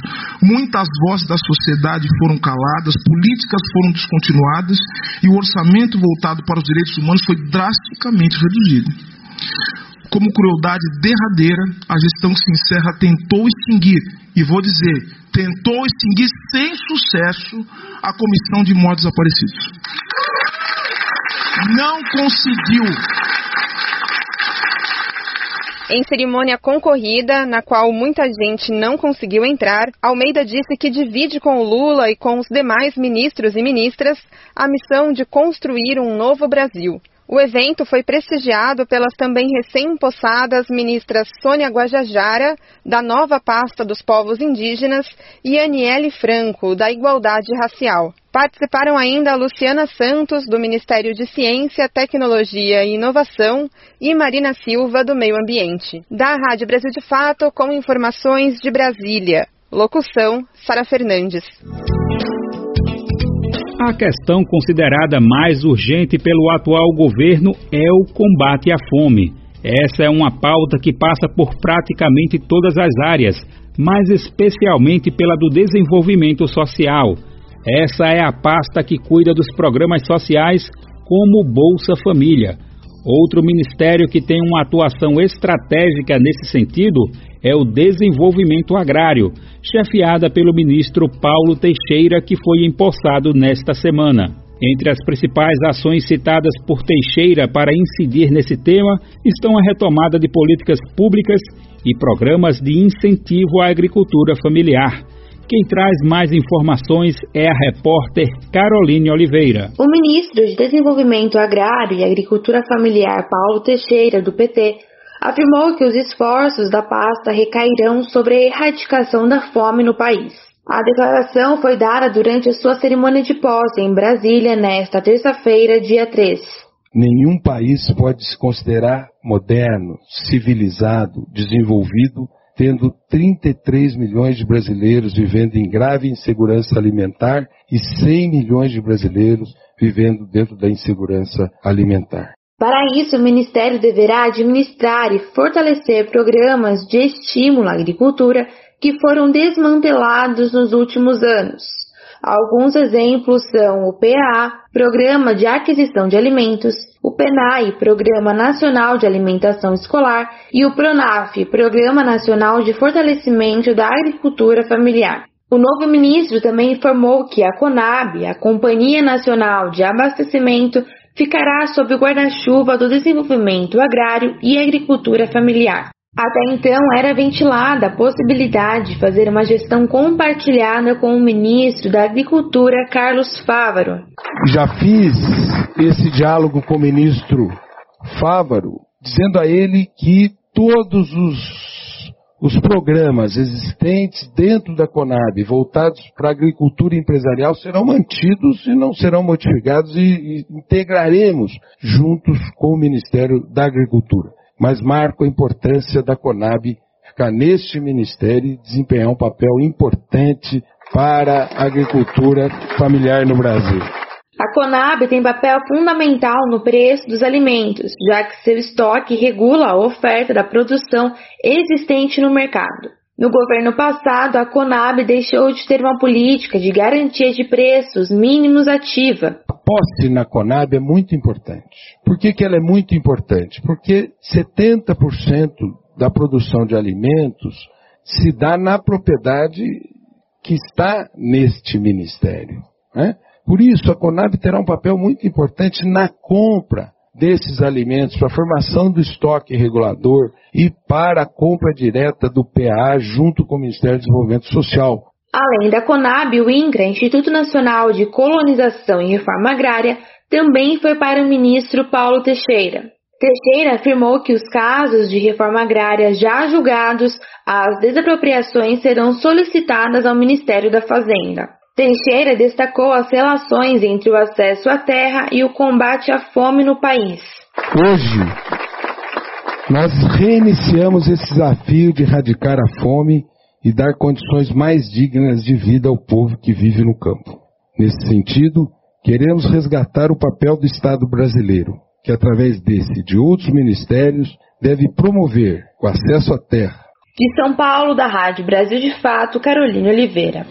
muitas vozes da sociedade foram caladas, políticas foram descontinuadas e o orçamento voltado para os direitos humanos foi drasticamente reduzido. Como crueldade derradeira, a gestão encerra tentou extinguir, e vou dizer, tentou extinguir sem sucesso a Comissão de Mortos Desaparecidos. Não conseguiu em cerimônia concorrida, na qual muita gente não conseguiu entrar, Almeida disse que divide com o Lula e com os demais ministros e ministras a missão de construir um novo Brasil. O evento foi prestigiado pelas também recém-possadas ministras Sônia Guajajara, da nova pasta dos povos indígenas, e Aniele Franco, da Igualdade Racial. Participaram ainda Luciana Santos, do Ministério de Ciência, Tecnologia e Inovação, e Marina Silva, do Meio Ambiente. Da Rádio Brasil de Fato, com informações de Brasília. Locução: Sara Fernandes. A questão considerada mais urgente pelo atual governo é o combate à fome. Essa é uma pauta que passa por praticamente todas as áreas, mas especialmente pela do desenvolvimento social. Essa é a pasta que cuida dos programas sociais, como Bolsa Família. Outro ministério que tem uma atuação estratégica nesse sentido é o Desenvolvimento Agrário, chefiada pelo ministro Paulo Teixeira, que foi empossado nesta semana. Entre as principais ações citadas por Teixeira para incidir nesse tema estão a retomada de políticas públicas e programas de incentivo à agricultura familiar. Quem traz mais informações é a repórter Caroline Oliveira. O ministro de Desenvolvimento Agrário e Agricultura Familiar, Paulo Teixeira, do PT, afirmou que os esforços da pasta recairão sobre a erradicação da fome no país. A declaração foi dada durante a sua cerimônia de posse em Brasília nesta terça-feira, dia 3. Nenhum país pode se considerar moderno, civilizado, desenvolvido, tendo 33 milhões de brasileiros vivendo em grave insegurança alimentar e 100 milhões de brasileiros vivendo dentro da insegurança alimentar. Para isso, o Ministério deverá administrar e fortalecer programas de estímulo à agricultura que foram desmantelados nos últimos anos. Alguns exemplos são o PA, Programa de Aquisição de Alimentos, o PENAI, Programa Nacional de Alimentação Escolar, e o PRONAF, Programa Nacional de Fortalecimento da Agricultura Familiar. O novo ministro também informou que a CONAB, a Companhia Nacional de Abastecimento, ficará sob o guarda-chuva do desenvolvimento agrário e agricultura familiar. Até então era ventilada a possibilidade de fazer uma gestão compartilhada com o ministro da Agricultura, Carlos Fávaro. Já fiz esse diálogo com o ministro Fávaro, dizendo a ele que todos os, os programas existentes dentro da Conab, voltados para a agricultura empresarial, serão mantidos e não serão modificados e, e integraremos juntos com o Ministério da Agricultura mas marco a importância da Conab ficar neste ministério e desempenhar um papel importante para a agricultura familiar no Brasil. A Conab tem papel fundamental no preço dos alimentos, já que seu estoque regula a oferta da produção existente no mercado. No governo passado, a Conab deixou de ter uma política de garantia de preços mínimos ativa. A posse na Conab é muito importante. Por que, que ela é muito importante? Porque 70% da produção de alimentos se dá na propriedade que está neste ministério. Né? Por isso, a Conab terá um papel muito importante na compra desses alimentos para a formação do estoque regulador e para a compra direta do PA junto com o Ministério do Desenvolvimento Social. Além da Conab, o INCRA, Instituto Nacional de Colonização e Reforma Agrária, também foi para o ministro Paulo Teixeira. Teixeira afirmou que os casos de reforma agrária já julgados, as desapropriações serão solicitadas ao Ministério da Fazenda. Teixeira destacou as relações entre o acesso à terra e o combate à fome no país. Hoje, nós reiniciamos esse desafio de erradicar a fome e dar condições mais dignas de vida ao povo que vive no campo. Nesse sentido, queremos resgatar o papel do Estado brasileiro, que através desse e de outros ministérios deve promover o acesso à terra. De São Paulo, da Rádio Brasil de Fato, Carolina Oliveira.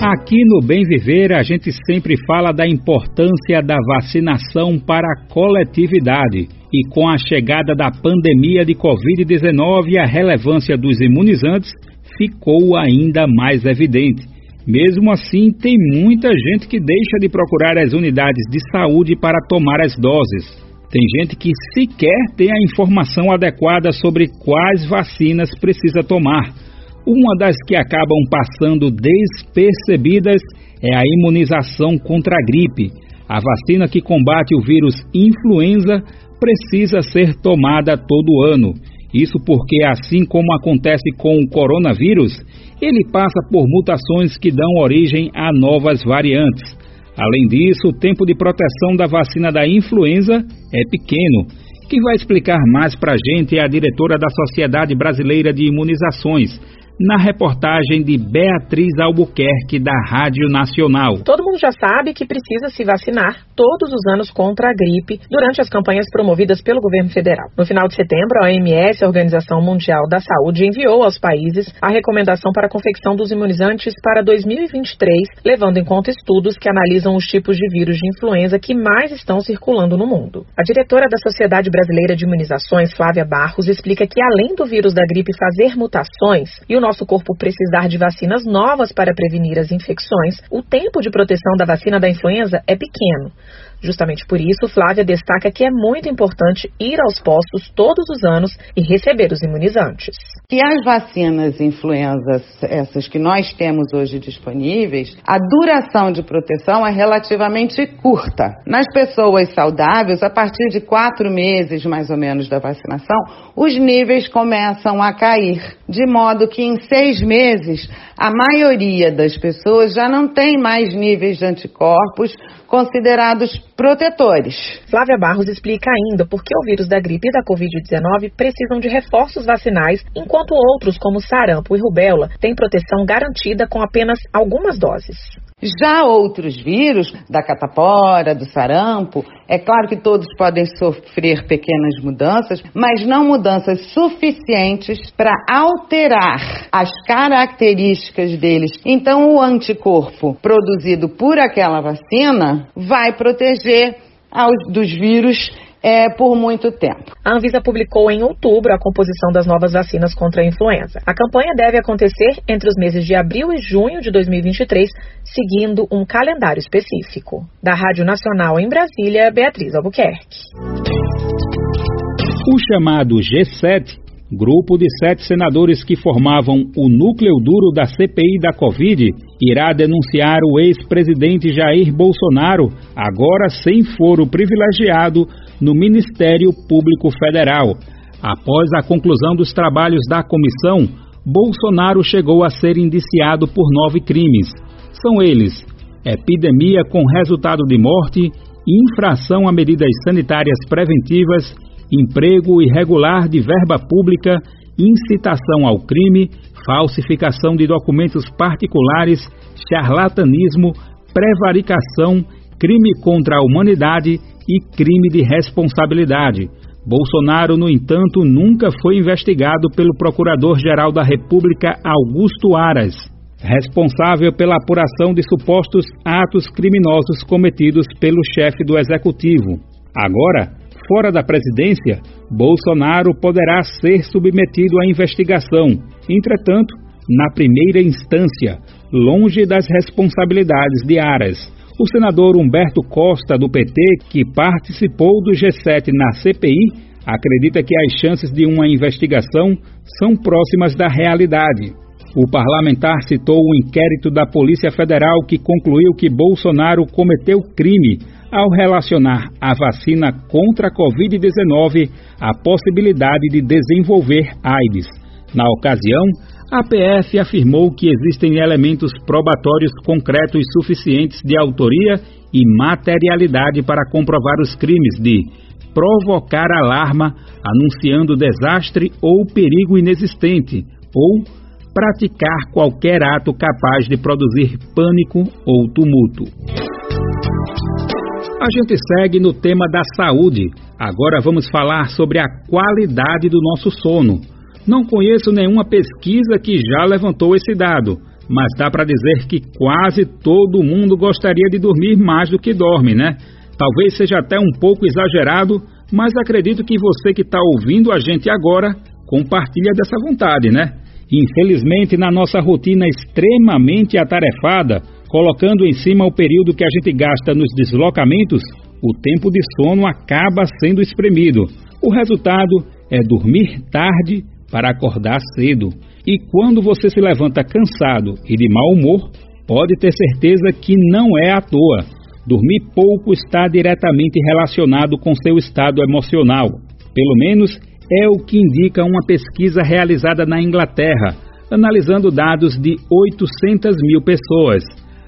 Aqui no Bem Viver, a gente sempre fala da importância da vacinação para a coletividade. E com a chegada da pandemia de Covid-19, a relevância dos imunizantes ficou ainda mais evidente. Mesmo assim, tem muita gente que deixa de procurar as unidades de saúde para tomar as doses. Tem gente que sequer tem a informação adequada sobre quais vacinas precisa tomar uma das que acabam passando despercebidas é a imunização contra a gripe. A vacina que combate o vírus influenza precisa ser tomada todo ano. Isso porque, assim como acontece com o coronavírus, ele passa por mutações que dão origem a novas variantes. Além disso, o tempo de proteção da vacina da influenza é pequeno. Quem vai explicar mais para a gente é a diretora da Sociedade Brasileira de Imunizações, na reportagem de Beatriz Albuquerque, da Rádio Nacional. Todo mundo já sabe que precisa se vacinar todos os anos contra a gripe durante as campanhas promovidas pelo governo federal. No final de setembro, a OMS, a Organização Mundial da Saúde, enviou aos países a recomendação para a confecção dos imunizantes para 2023, levando em conta estudos que analisam os tipos de vírus de influenza que mais estão circulando no mundo. A diretora da Sociedade Brasileira de Imunizações, Flávia Barros, explica que além do vírus da gripe fazer mutações e o nosso corpo precisar de vacinas novas para prevenir as infecções, o tempo de proteção da vacina da influenza é pequeno. Justamente por isso, Flávia destaca que é muito importante ir aos postos todos os anos e receber os imunizantes. E as vacinas influenza, essas que nós temos hoje disponíveis, a duração de proteção é relativamente curta. Nas pessoas saudáveis, a partir de quatro meses mais ou menos da vacinação, os níveis começam a cair, de modo que em seis meses a maioria das pessoas já não tem mais níveis de anticorpos considerados protetores. Flávia Barros explica ainda por que o vírus da gripe e da Covid-19 precisam de reforços vacinais, enquanto outros, como sarampo e rubéola, têm proteção garantida com apenas algumas doses. Já outros vírus, da catapora, do sarampo, é claro que todos podem sofrer pequenas mudanças, mas não mudanças suficientes para alterar as características deles. Então, o anticorpo produzido por aquela vacina vai proteger aos, dos vírus é, por muito tempo. A Anvisa publicou em outubro a composição das novas vacinas contra a influenza. A campanha deve acontecer entre os meses de abril e junho de 2023, seguindo um calendário específico. Da Rádio Nacional em Brasília, Beatriz Albuquerque. O chamado G7 grupo de sete senadores que formavam o núcleo duro da CPI da Covid irá denunciar o ex-presidente Jair Bolsonaro, agora sem foro privilegiado, no Ministério Público Federal. Após a conclusão dos trabalhos da comissão, Bolsonaro chegou a ser indiciado por nove crimes. São eles: epidemia com resultado de morte, infração a medidas sanitárias preventivas, emprego irregular de verba pública, incitação ao crime, falsificação de documentos particulares, charlatanismo, prevaricação, crime contra a humanidade e crime de responsabilidade. Bolsonaro, no entanto, nunca foi investigado pelo Procurador-Geral da República Augusto Aras, responsável pela apuração de supostos atos criminosos cometidos pelo chefe do executivo. Agora, fora da presidência, Bolsonaro poderá ser submetido à investigação. Entretanto, na primeira instância, longe das responsabilidades de Aras. O senador Humberto Costa, do PT, que participou do G7 na CPI, acredita que as chances de uma investigação são próximas da realidade. O parlamentar citou o inquérito da Polícia Federal que concluiu que Bolsonaro cometeu crime ao relacionar a vacina contra a Covid-19 à possibilidade de desenvolver AIDS. Na ocasião, a PF afirmou que existem elementos probatórios concretos suficientes de autoria e materialidade para comprovar os crimes de provocar alarma anunciando desastre ou perigo inexistente, ou praticar qualquer ato capaz de produzir pânico ou tumulto. A gente segue no tema da saúde. Agora vamos falar sobre a qualidade do nosso sono. Não conheço nenhuma pesquisa que já levantou esse dado, mas dá para dizer que quase todo mundo gostaria de dormir mais do que dorme, né? Talvez seja até um pouco exagerado, mas acredito que você que está ouvindo a gente agora compartilha dessa vontade, né? Infelizmente, na nossa rotina extremamente atarefada, colocando em cima o período que a gente gasta nos deslocamentos, o tempo de sono acaba sendo espremido. O resultado é dormir tarde para acordar cedo. E quando você se levanta cansado e de mau humor, pode ter certeza que não é à toa. Dormir pouco está diretamente relacionado com seu estado emocional. Pelo menos é o que indica uma pesquisa realizada na Inglaterra, analisando dados de 800 mil pessoas.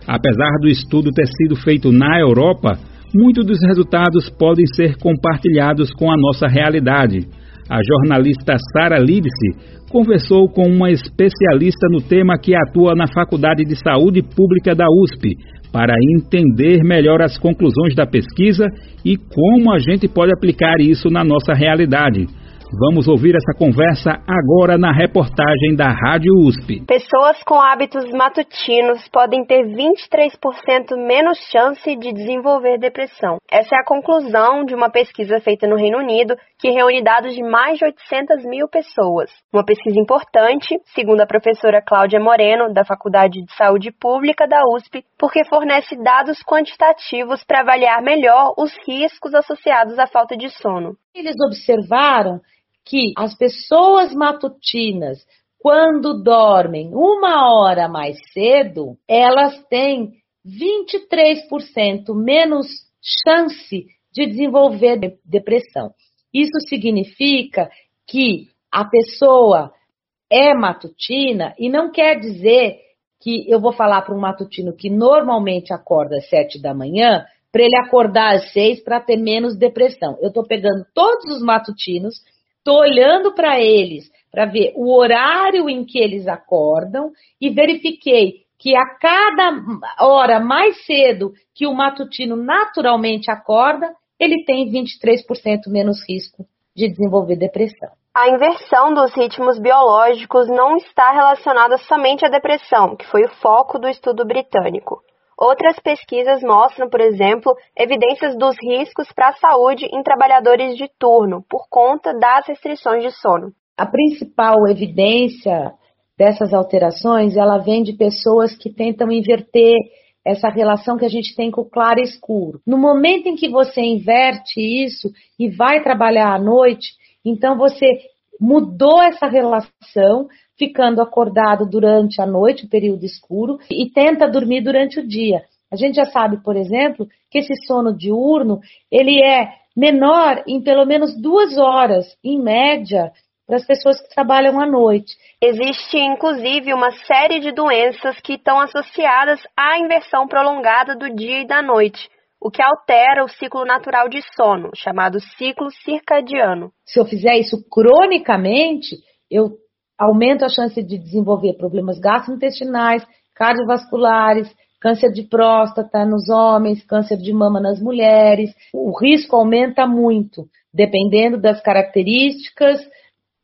Apesar do estudo ter sido feito na Europa, muitos dos resultados podem ser compartilhados com a nossa realidade. A jornalista Sara Lidse conversou com uma especialista no tema que atua na Faculdade de Saúde Pública da USP para entender melhor as conclusões da pesquisa e como a gente pode aplicar isso na nossa realidade. Vamos ouvir essa conversa agora na reportagem da Rádio USP. Pessoas com hábitos matutinos podem ter 23% menos chance de desenvolver depressão. Essa é a conclusão de uma pesquisa feita no Reino Unido que reúne dados de mais de 800 mil pessoas. Uma pesquisa importante, segundo a professora Cláudia Moreno, da Faculdade de Saúde Pública da USP, porque fornece dados quantitativos para avaliar melhor os riscos associados à falta de sono. Eles observaram que as pessoas matutinas, quando dormem uma hora mais cedo, elas têm 23% menos chance de desenvolver depressão. Isso significa que a pessoa é matutina e não quer dizer que eu vou falar para um matutino que normalmente acorda às sete da manhã, para ele acordar às seis para ter menos depressão. Eu estou pegando todos os matutinos Estou olhando para eles para ver o horário em que eles acordam e verifiquei que a cada hora mais cedo que o matutino naturalmente acorda, ele tem 23% menos risco de desenvolver depressão. A inversão dos ritmos biológicos não está relacionada somente à depressão, que foi o foco do estudo britânico. Outras pesquisas mostram, por exemplo, evidências dos riscos para a saúde em trabalhadores de turno, por conta das restrições de sono. A principal evidência dessas alterações, ela vem de pessoas que tentam inverter essa relação que a gente tem com o claro e escuro. No momento em que você inverte isso e vai trabalhar à noite, então você mudou essa relação, ficando acordado durante a noite, o período escuro, e tenta dormir durante o dia. A gente já sabe, por exemplo, que esse sono diurno ele é menor em pelo menos duas horas, em média, para as pessoas que trabalham à noite. Existe, inclusive, uma série de doenças que estão associadas à inversão prolongada do dia e da noite, o que altera o ciclo natural de sono, chamado ciclo circadiano. Se eu fizer isso cronicamente, eu aumenta a chance de desenvolver problemas gastrointestinais, cardiovasculares, câncer de próstata nos homens, câncer de mama nas mulheres. O risco aumenta muito, dependendo das características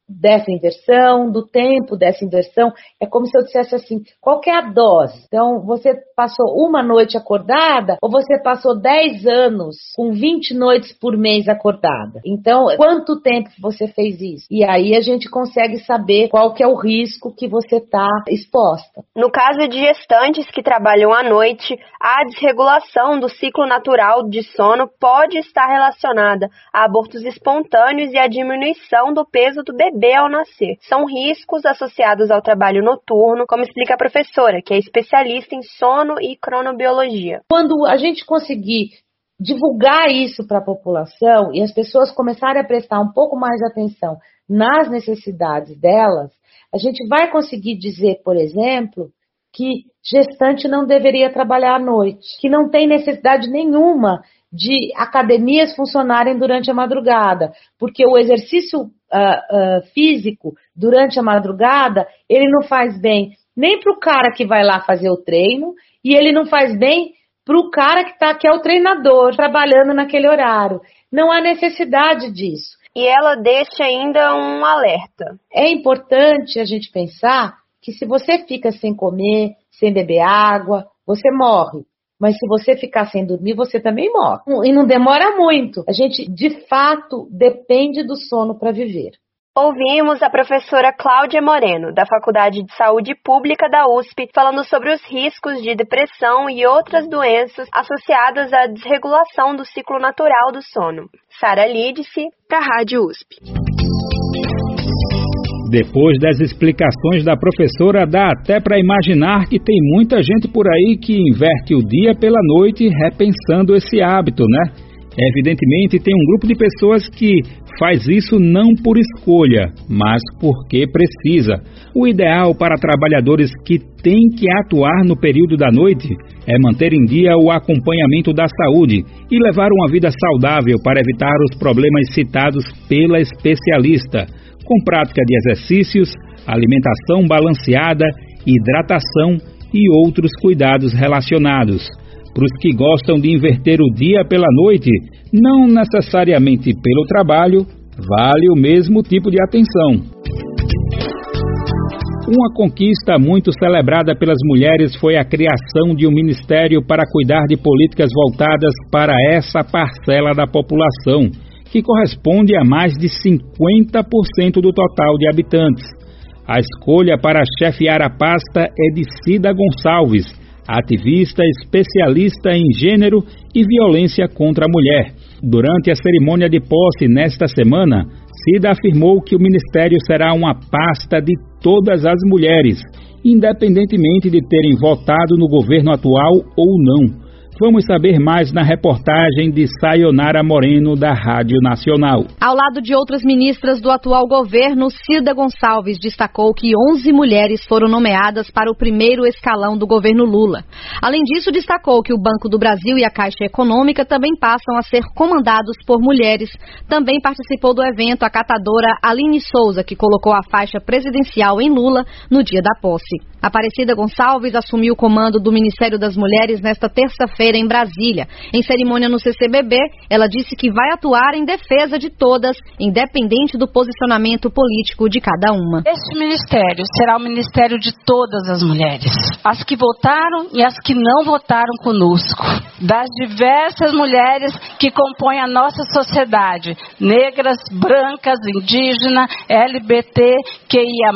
dessa inversão, do tempo dessa inversão. É como se eu dissesse assim: qual é a dose? Então, você passou uma noite acordada ou você passou 10 anos com 20 noites por mês acordada? Então, quanto tempo você fez isso? E aí a gente consegue saber qual que é o risco que você está exposta. No caso de gestantes que trabalham à noite, a desregulação do ciclo natural de sono pode estar relacionada a abortos espontâneos e a diminuição do peso do bebê bebê ao nascer. São riscos associados ao trabalho noturno, como explica a professora, que é especialista em sono e cronobiologia. Quando a gente conseguir divulgar isso para a população e as pessoas começarem a prestar um pouco mais de atenção nas necessidades delas, a gente vai conseguir dizer, por exemplo, que gestante não deveria trabalhar à noite, que não tem necessidade nenhuma de academias funcionarem durante a madrugada, porque o exercício uh, uh, físico durante a madrugada ele não faz bem nem para o cara que vai lá fazer o treino e ele não faz bem para o cara que, tá, que é o treinador trabalhando naquele horário. Não há necessidade disso. E ela deixa ainda um alerta. É importante a gente pensar que se você fica sem comer, sem beber água, você morre. Mas se você ficar sem dormir, você também morre. E não demora muito. A gente, de fato, depende do sono para viver. Ouvimos a professora Cláudia Moreno, da Faculdade de Saúde Pública da USP, falando sobre os riscos de depressão e outras doenças associadas à desregulação do ciclo natural do sono. Sara Lídice, para a Rádio USP. Depois das explicações da professora, dá até para imaginar que tem muita gente por aí que inverte o dia pela noite repensando esse hábito, né? Evidentemente, tem um grupo de pessoas que faz isso não por escolha, mas porque precisa. O ideal para trabalhadores que têm que atuar no período da noite é manter em dia o acompanhamento da saúde e levar uma vida saudável para evitar os problemas citados pela especialista com prática de exercícios, alimentação balanceada, hidratação e outros cuidados relacionados. Para os que gostam de inverter o dia pela noite, não necessariamente pelo trabalho, vale o mesmo tipo de atenção. Uma conquista muito celebrada pelas mulheres foi a criação de um ministério para cuidar de políticas voltadas para essa parcela da população, que corresponde a mais de 50% do total de habitantes. A escolha para chefiar a pasta é de Cida Gonçalves, ativista especialista em gênero e violência contra a mulher. Durante a cerimônia de posse nesta semana, Cida afirmou que o ministério será uma pasta de todas as mulheres, independentemente de terem votado no governo atual ou não. Vamos saber mais na reportagem de Sayonara Moreno, da Rádio Nacional. Ao lado de outras ministras do atual governo, Cida Gonçalves destacou que 11 mulheres foram nomeadas para o primeiro escalão do governo Lula. Além disso, destacou que o Banco do Brasil e a Caixa Econômica também passam a ser comandados por mulheres. Também participou do evento a catadora Aline Souza, que colocou a faixa presidencial em Lula no dia da posse. Aparecida Gonçalves assumiu o comando do Ministério das Mulheres nesta terça-feira em Brasília. Em cerimônia no CCBB, ela disse que vai atuar em defesa de todas, independente do posicionamento político de cada uma. Este ministério será o ministério de todas as mulheres, as que votaram e as que não votaram conosco, das diversas mulheres que compõem a nossa sociedade, negras, brancas, indígenas, LGBT, QIA+,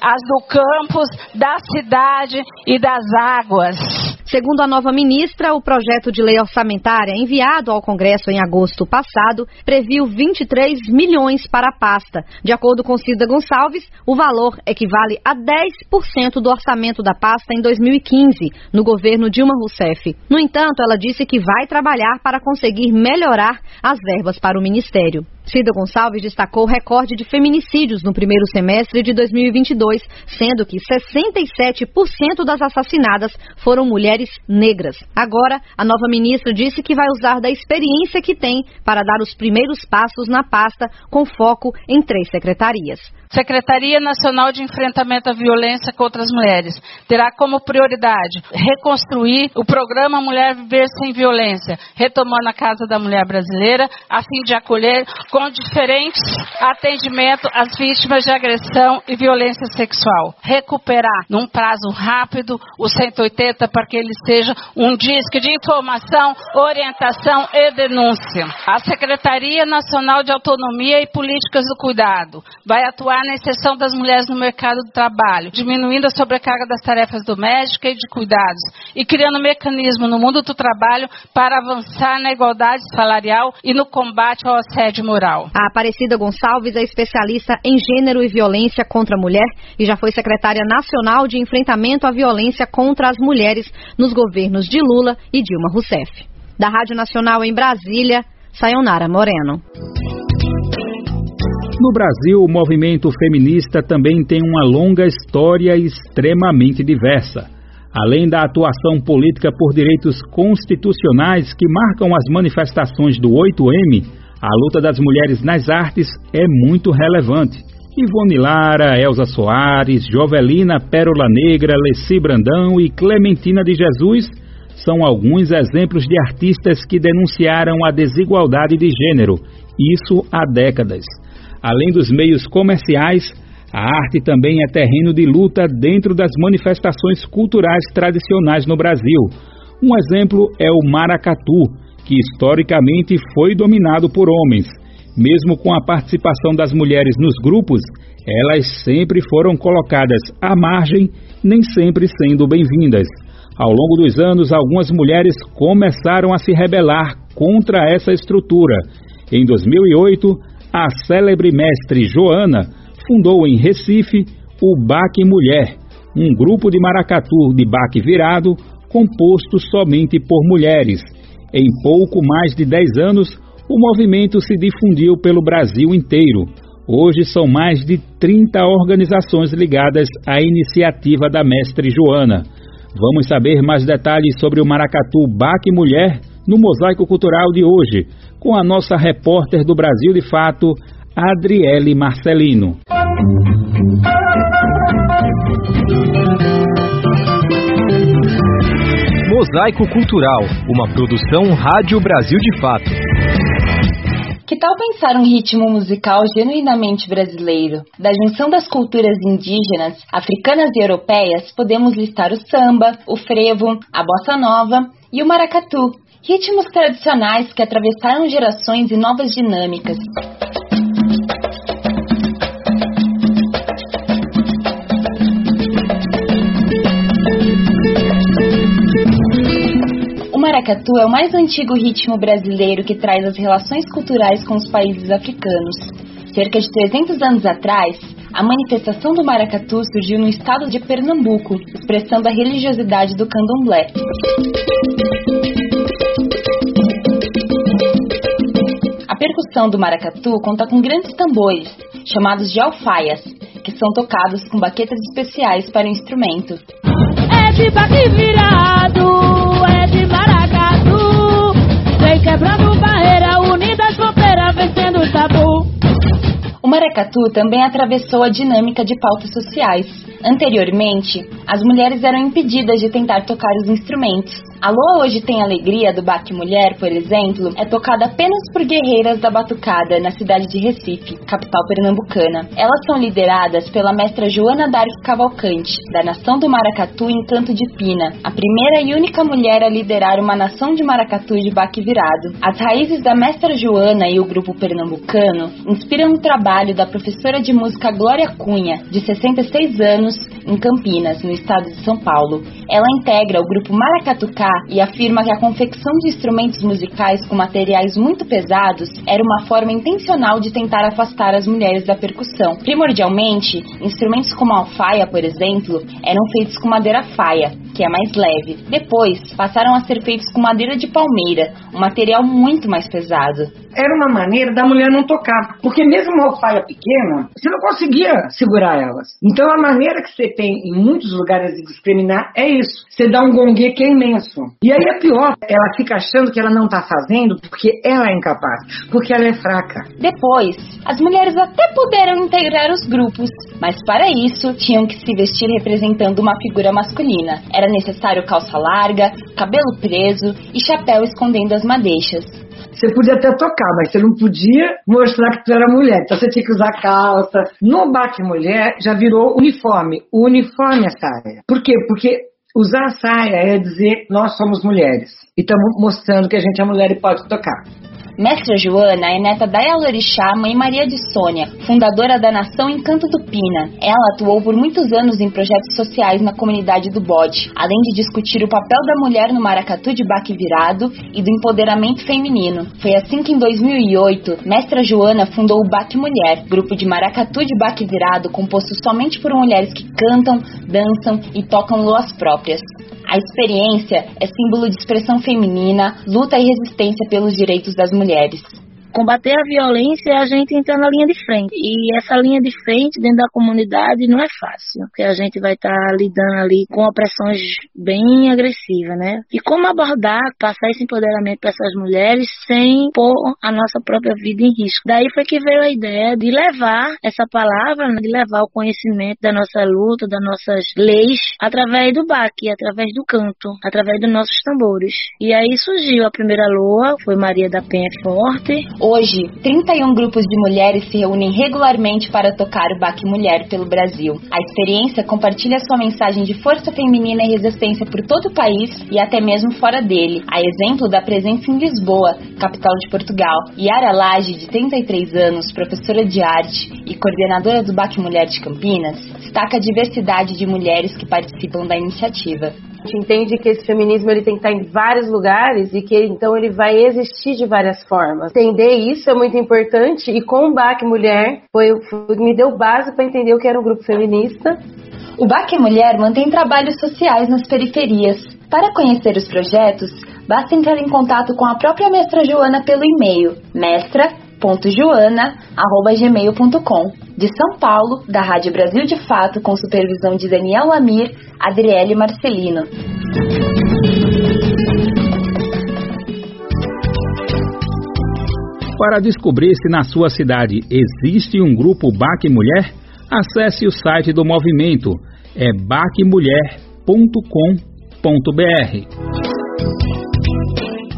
as do campus, da da cidade e das águas. Segundo a nova ministra, o projeto de lei orçamentária enviado ao Congresso em agosto passado previu 23 milhões para a pasta. De acordo com Cida Gonçalves, o valor equivale a 10% do orçamento da pasta em 2015, no governo Dilma Rousseff. No entanto, ela disse que vai trabalhar para conseguir melhorar as verbas para o ministério. Cida Gonçalves destacou o recorde de feminicídios no primeiro semestre de 2022, sendo que 67% das assassinadas foram mulheres negras. Agora, a nova ministra disse que vai usar da experiência que tem para dar os primeiros passos na pasta, com foco em três secretarias. Secretaria Nacional de Enfrentamento à Violência contra as Mulheres terá como prioridade reconstruir o programa Mulher Viver Sem Violência, retomando a Casa da Mulher Brasileira, a fim de acolher com diferentes atendimentos às vítimas de agressão e violência sexual. Recuperar, num prazo rápido, o 180 para que ele seja um disco de informação, orientação e denúncia. A Secretaria Nacional de Autonomia e Políticas do Cuidado vai atuar na inserção das mulheres no mercado do trabalho, diminuindo a sobrecarga das tarefas domésticas e de cuidados e criando um mecanismo no mundo do trabalho para avançar na igualdade salarial e no combate ao assédio moral. A Aparecida Gonçalves é especialista em gênero e violência contra a mulher e já foi secretária nacional de enfrentamento à violência contra as mulheres nos governos de Lula e Dilma Rousseff. Da Rádio Nacional em Brasília, Sayonara Moreno. No Brasil, o movimento feminista também tem uma longa história extremamente diversa. Além da atuação política por direitos constitucionais que marcam as manifestações do 8M, a luta das mulheres nas artes é muito relevante. Ivone Lara, Elza Soares, Jovelina Pérola Negra, Leci Brandão e Clementina de Jesus são alguns exemplos de artistas que denunciaram a desigualdade de gênero, isso há décadas. Além dos meios comerciais, a arte também é terreno de luta dentro das manifestações culturais tradicionais no Brasil. Um exemplo é o maracatu, que historicamente foi dominado por homens. Mesmo com a participação das mulheres nos grupos, elas sempre foram colocadas à margem, nem sempre sendo bem-vindas. Ao longo dos anos, algumas mulheres começaram a se rebelar contra essa estrutura. Em 2008, a célebre mestre Joana fundou em Recife o Baque Mulher, um grupo de maracatu de baque virado composto somente por mulheres. Em pouco mais de 10 anos, o movimento se difundiu pelo Brasil inteiro. Hoje são mais de 30 organizações ligadas à iniciativa da mestre Joana. Vamos saber mais detalhes sobre o Maracatu Baque Mulher no Mosaico Cultural de hoje, com a nossa repórter do Brasil de Fato, Adriele Marcelino. Mosaico Cultural, uma produção Rádio Brasil de Fato. Que tal pensar um ritmo musical genuinamente brasileiro? Da junção das culturas indígenas, africanas e europeias, podemos listar o samba, o frevo, a bossa nova e o maracatu, ritmos tradicionais que atravessaram gerações e novas dinâmicas. Maracatu é o mais antigo ritmo brasileiro que traz as relações culturais com os países africanos. Cerca de 300 anos atrás, a manifestação do maracatu surgiu no estado de Pernambuco, expressando a religiosidade do candomblé. A percussão do maracatu conta com grandes tambores, chamados de alfaias, que são tocados com baquetas especiais para o instrumento. É de baque virado, quebrando barreira, unidas fronteiras, vencendo o tabu. O maracatu também atravessou a dinâmica de pautas sociais. Anteriormente, as mulheres eram impedidas de tentar tocar os instrumentos, Alô Hoje Tem Alegria, do Baque Mulher, por exemplo, é tocada apenas por guerreiras da Batucada, na cidade de Recife, capital pernambucana. Elas são lideradas pela mestra Joana Dark Cavalcante, da nação do Maracatu em Canto de Pina, a primeira e única mulher a liderar uma nação de maracatu de baque virado. As raízes da mestra Joana e o grupo pernambucano inspiram o trabalho da professora de música Glória Cunha, de 66 anos, em Campinas, no estado de São Paulo. Ela integra o grupo Maracatucá e afirma que a confecção de instrumentos musicais com materiais muito pesados era uma forma intencional de tentar afastar as mulheres da percussão. Primordialmente, instrumentos como a alfaia, por exemplo, eram feitos com madeira faia, que é mais leve. Depois, passaram a ser feitos com madeira de palmeira, um material muito mais pesado. Era uma maneira da mulher não tocar, porque mesmo uma alfaia pequena, você não conseguia segurar elas. Então a maneira que você tem em muitos lugares de discriminar é isso. Você dá um gongue que é imenso. E aí é pior, ela fica achando que ela não está fazendo porque ela é incapaz, porque ela é fraca. Depois, as mulheres até puderam integrar os grupos, mas para isso tinham que se vestir representando uma figura masculina. Era necessário calça larga, cabelo preso e chapéu escondendo as madeixas. Você podia até tocar, mas você não podia mostrar que tu era mulher. Então você tinha que usar calça. No baque mulher já virou uniforme. O uniforme é saia. Por quê? Porque usar saia é dizer nós somos mulheres. E estamos mostrando que a gente é mulher e pode tocar. Mestra Joana é neta da Elorixá, mãe Maria de Sônia, fundadora da Nação Encanto do Pina. Ela atuou por muitos anos em projetos sociais na comunidade do Bode, além de discutir o papel da mulher no maracatu de baque virado e do empoderamento feminino. Foi assim que em 2008, Mestra Joana fundou o Baque Mulher, grupo de maracatu de baque virado composto somente por mulheres que cantam, dançam e tocam luas próprias. A experiência é símbolo de expressão feminina, luta e resistência pelos direitos das mulheres combater a violência é a gente entrar na linha de frente. E essa linha de frente dentro da comunidade não é fácil, porque a gente vai estar tá lidando ali com opressões bem agressivas, né? E como abordar, passar esse empoderamento para essas mulheres sem pôr a nossa própria vida em risco. Daí foi que veio a ideia de levar essa palavra, né? de levar o conhecimento da nossa luta, das nossas leis, através do baque, através do canto, através dos nossos tambores. E aí surgiu a primeira lua, foi Maria da Penha Forte, Hoje, 31 grupos de mulheres se reúnem regularmente para tocar o Baque Mulher pelo Brasil. A experiência compartilha sua mensagem de força feminina e resistência por todo o país e até mesmo fora dele, a exemplo da presença em Lisboa, capital de Portugal. Yara Lage, de 33 anos, professora de arte e coordenadora do Baque Mulher de Campinas, destaca a diversidade de mulheres que participam da iniciativa. A gente entende que esse feminismo ele tem que estar em vários lugares e que então ele vai existir de várias formas. Entender isso é muito importante e com o BAC Mulher foi, foi me deu base para entender o que era um grupo feminista. O BAC Mulher mantém trabalhos sociais nas periferias. Para conhecer os projetos, basta entrar em contato com a própria mestra Joana pelo e-mail mestra.joana@gmail.com de São Paulo, da Rádio Brasil de Fato, com supervisão de Daniel Lamir, Adriele Marcelino. Para descobrir se na sua cidade existe um grupo Baque Mulher, acesse o site do movimento, é baquemulher.com.br.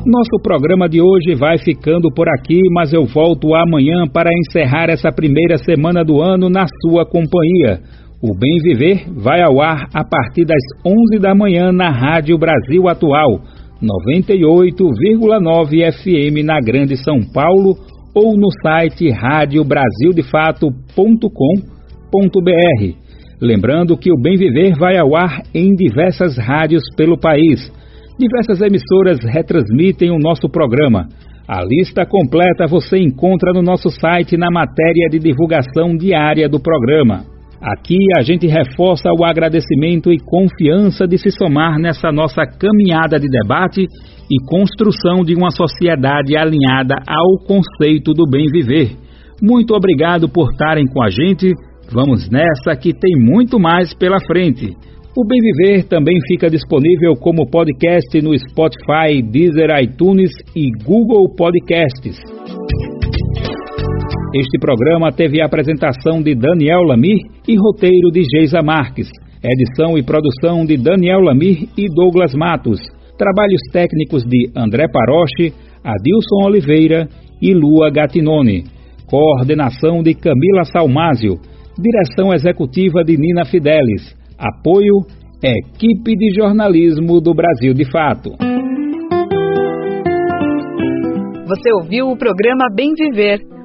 Nosso programa de hoje vai ficando por aqui, mas eu volto amanhã para encerrar essa primeira semana do ano na sua companhia. O Bem Viver vai ao ar a partir das 11 da manhã na Rádio Brasil Atual, 98,9 FM na Grande São Paulo ou no site radiobrasildefato.com.br. Lembrando que o Bem Viver vai ao ar em diversas rádios pelo país. Diversas emissoras retransmitem o nosso programa. A lista completa você encontra no nosso site na matéria de divulgação diária do programa. Aqui a gente reforça o agradecimento e confiança de se somar nessa nossa caminhada de debate e construção de uma sociedade alinhada ao conceito do bem viver. Muito obrigado por estarem com a gente. Vamos nessa que tem muito mais pela frente. O Bem Viver também fica disponível como podcast no Spotify, Deezer, iTunes e Google Podcasts. Este programa teve a apresentação de Daniel Lamir e roteiro de Geisa Marques, edição e produção de Daniel Lamir e Douglas Matos, trabalhos técnicos de André Paroche, Adilson Oliveira e Lua Gatinone, coordenação de Camila Salmásio, direção executiva de Nina Fidelis. Apoio Equipe de Jornalismo do Brasil de Fato. Você ouviu o programa Bem Viver,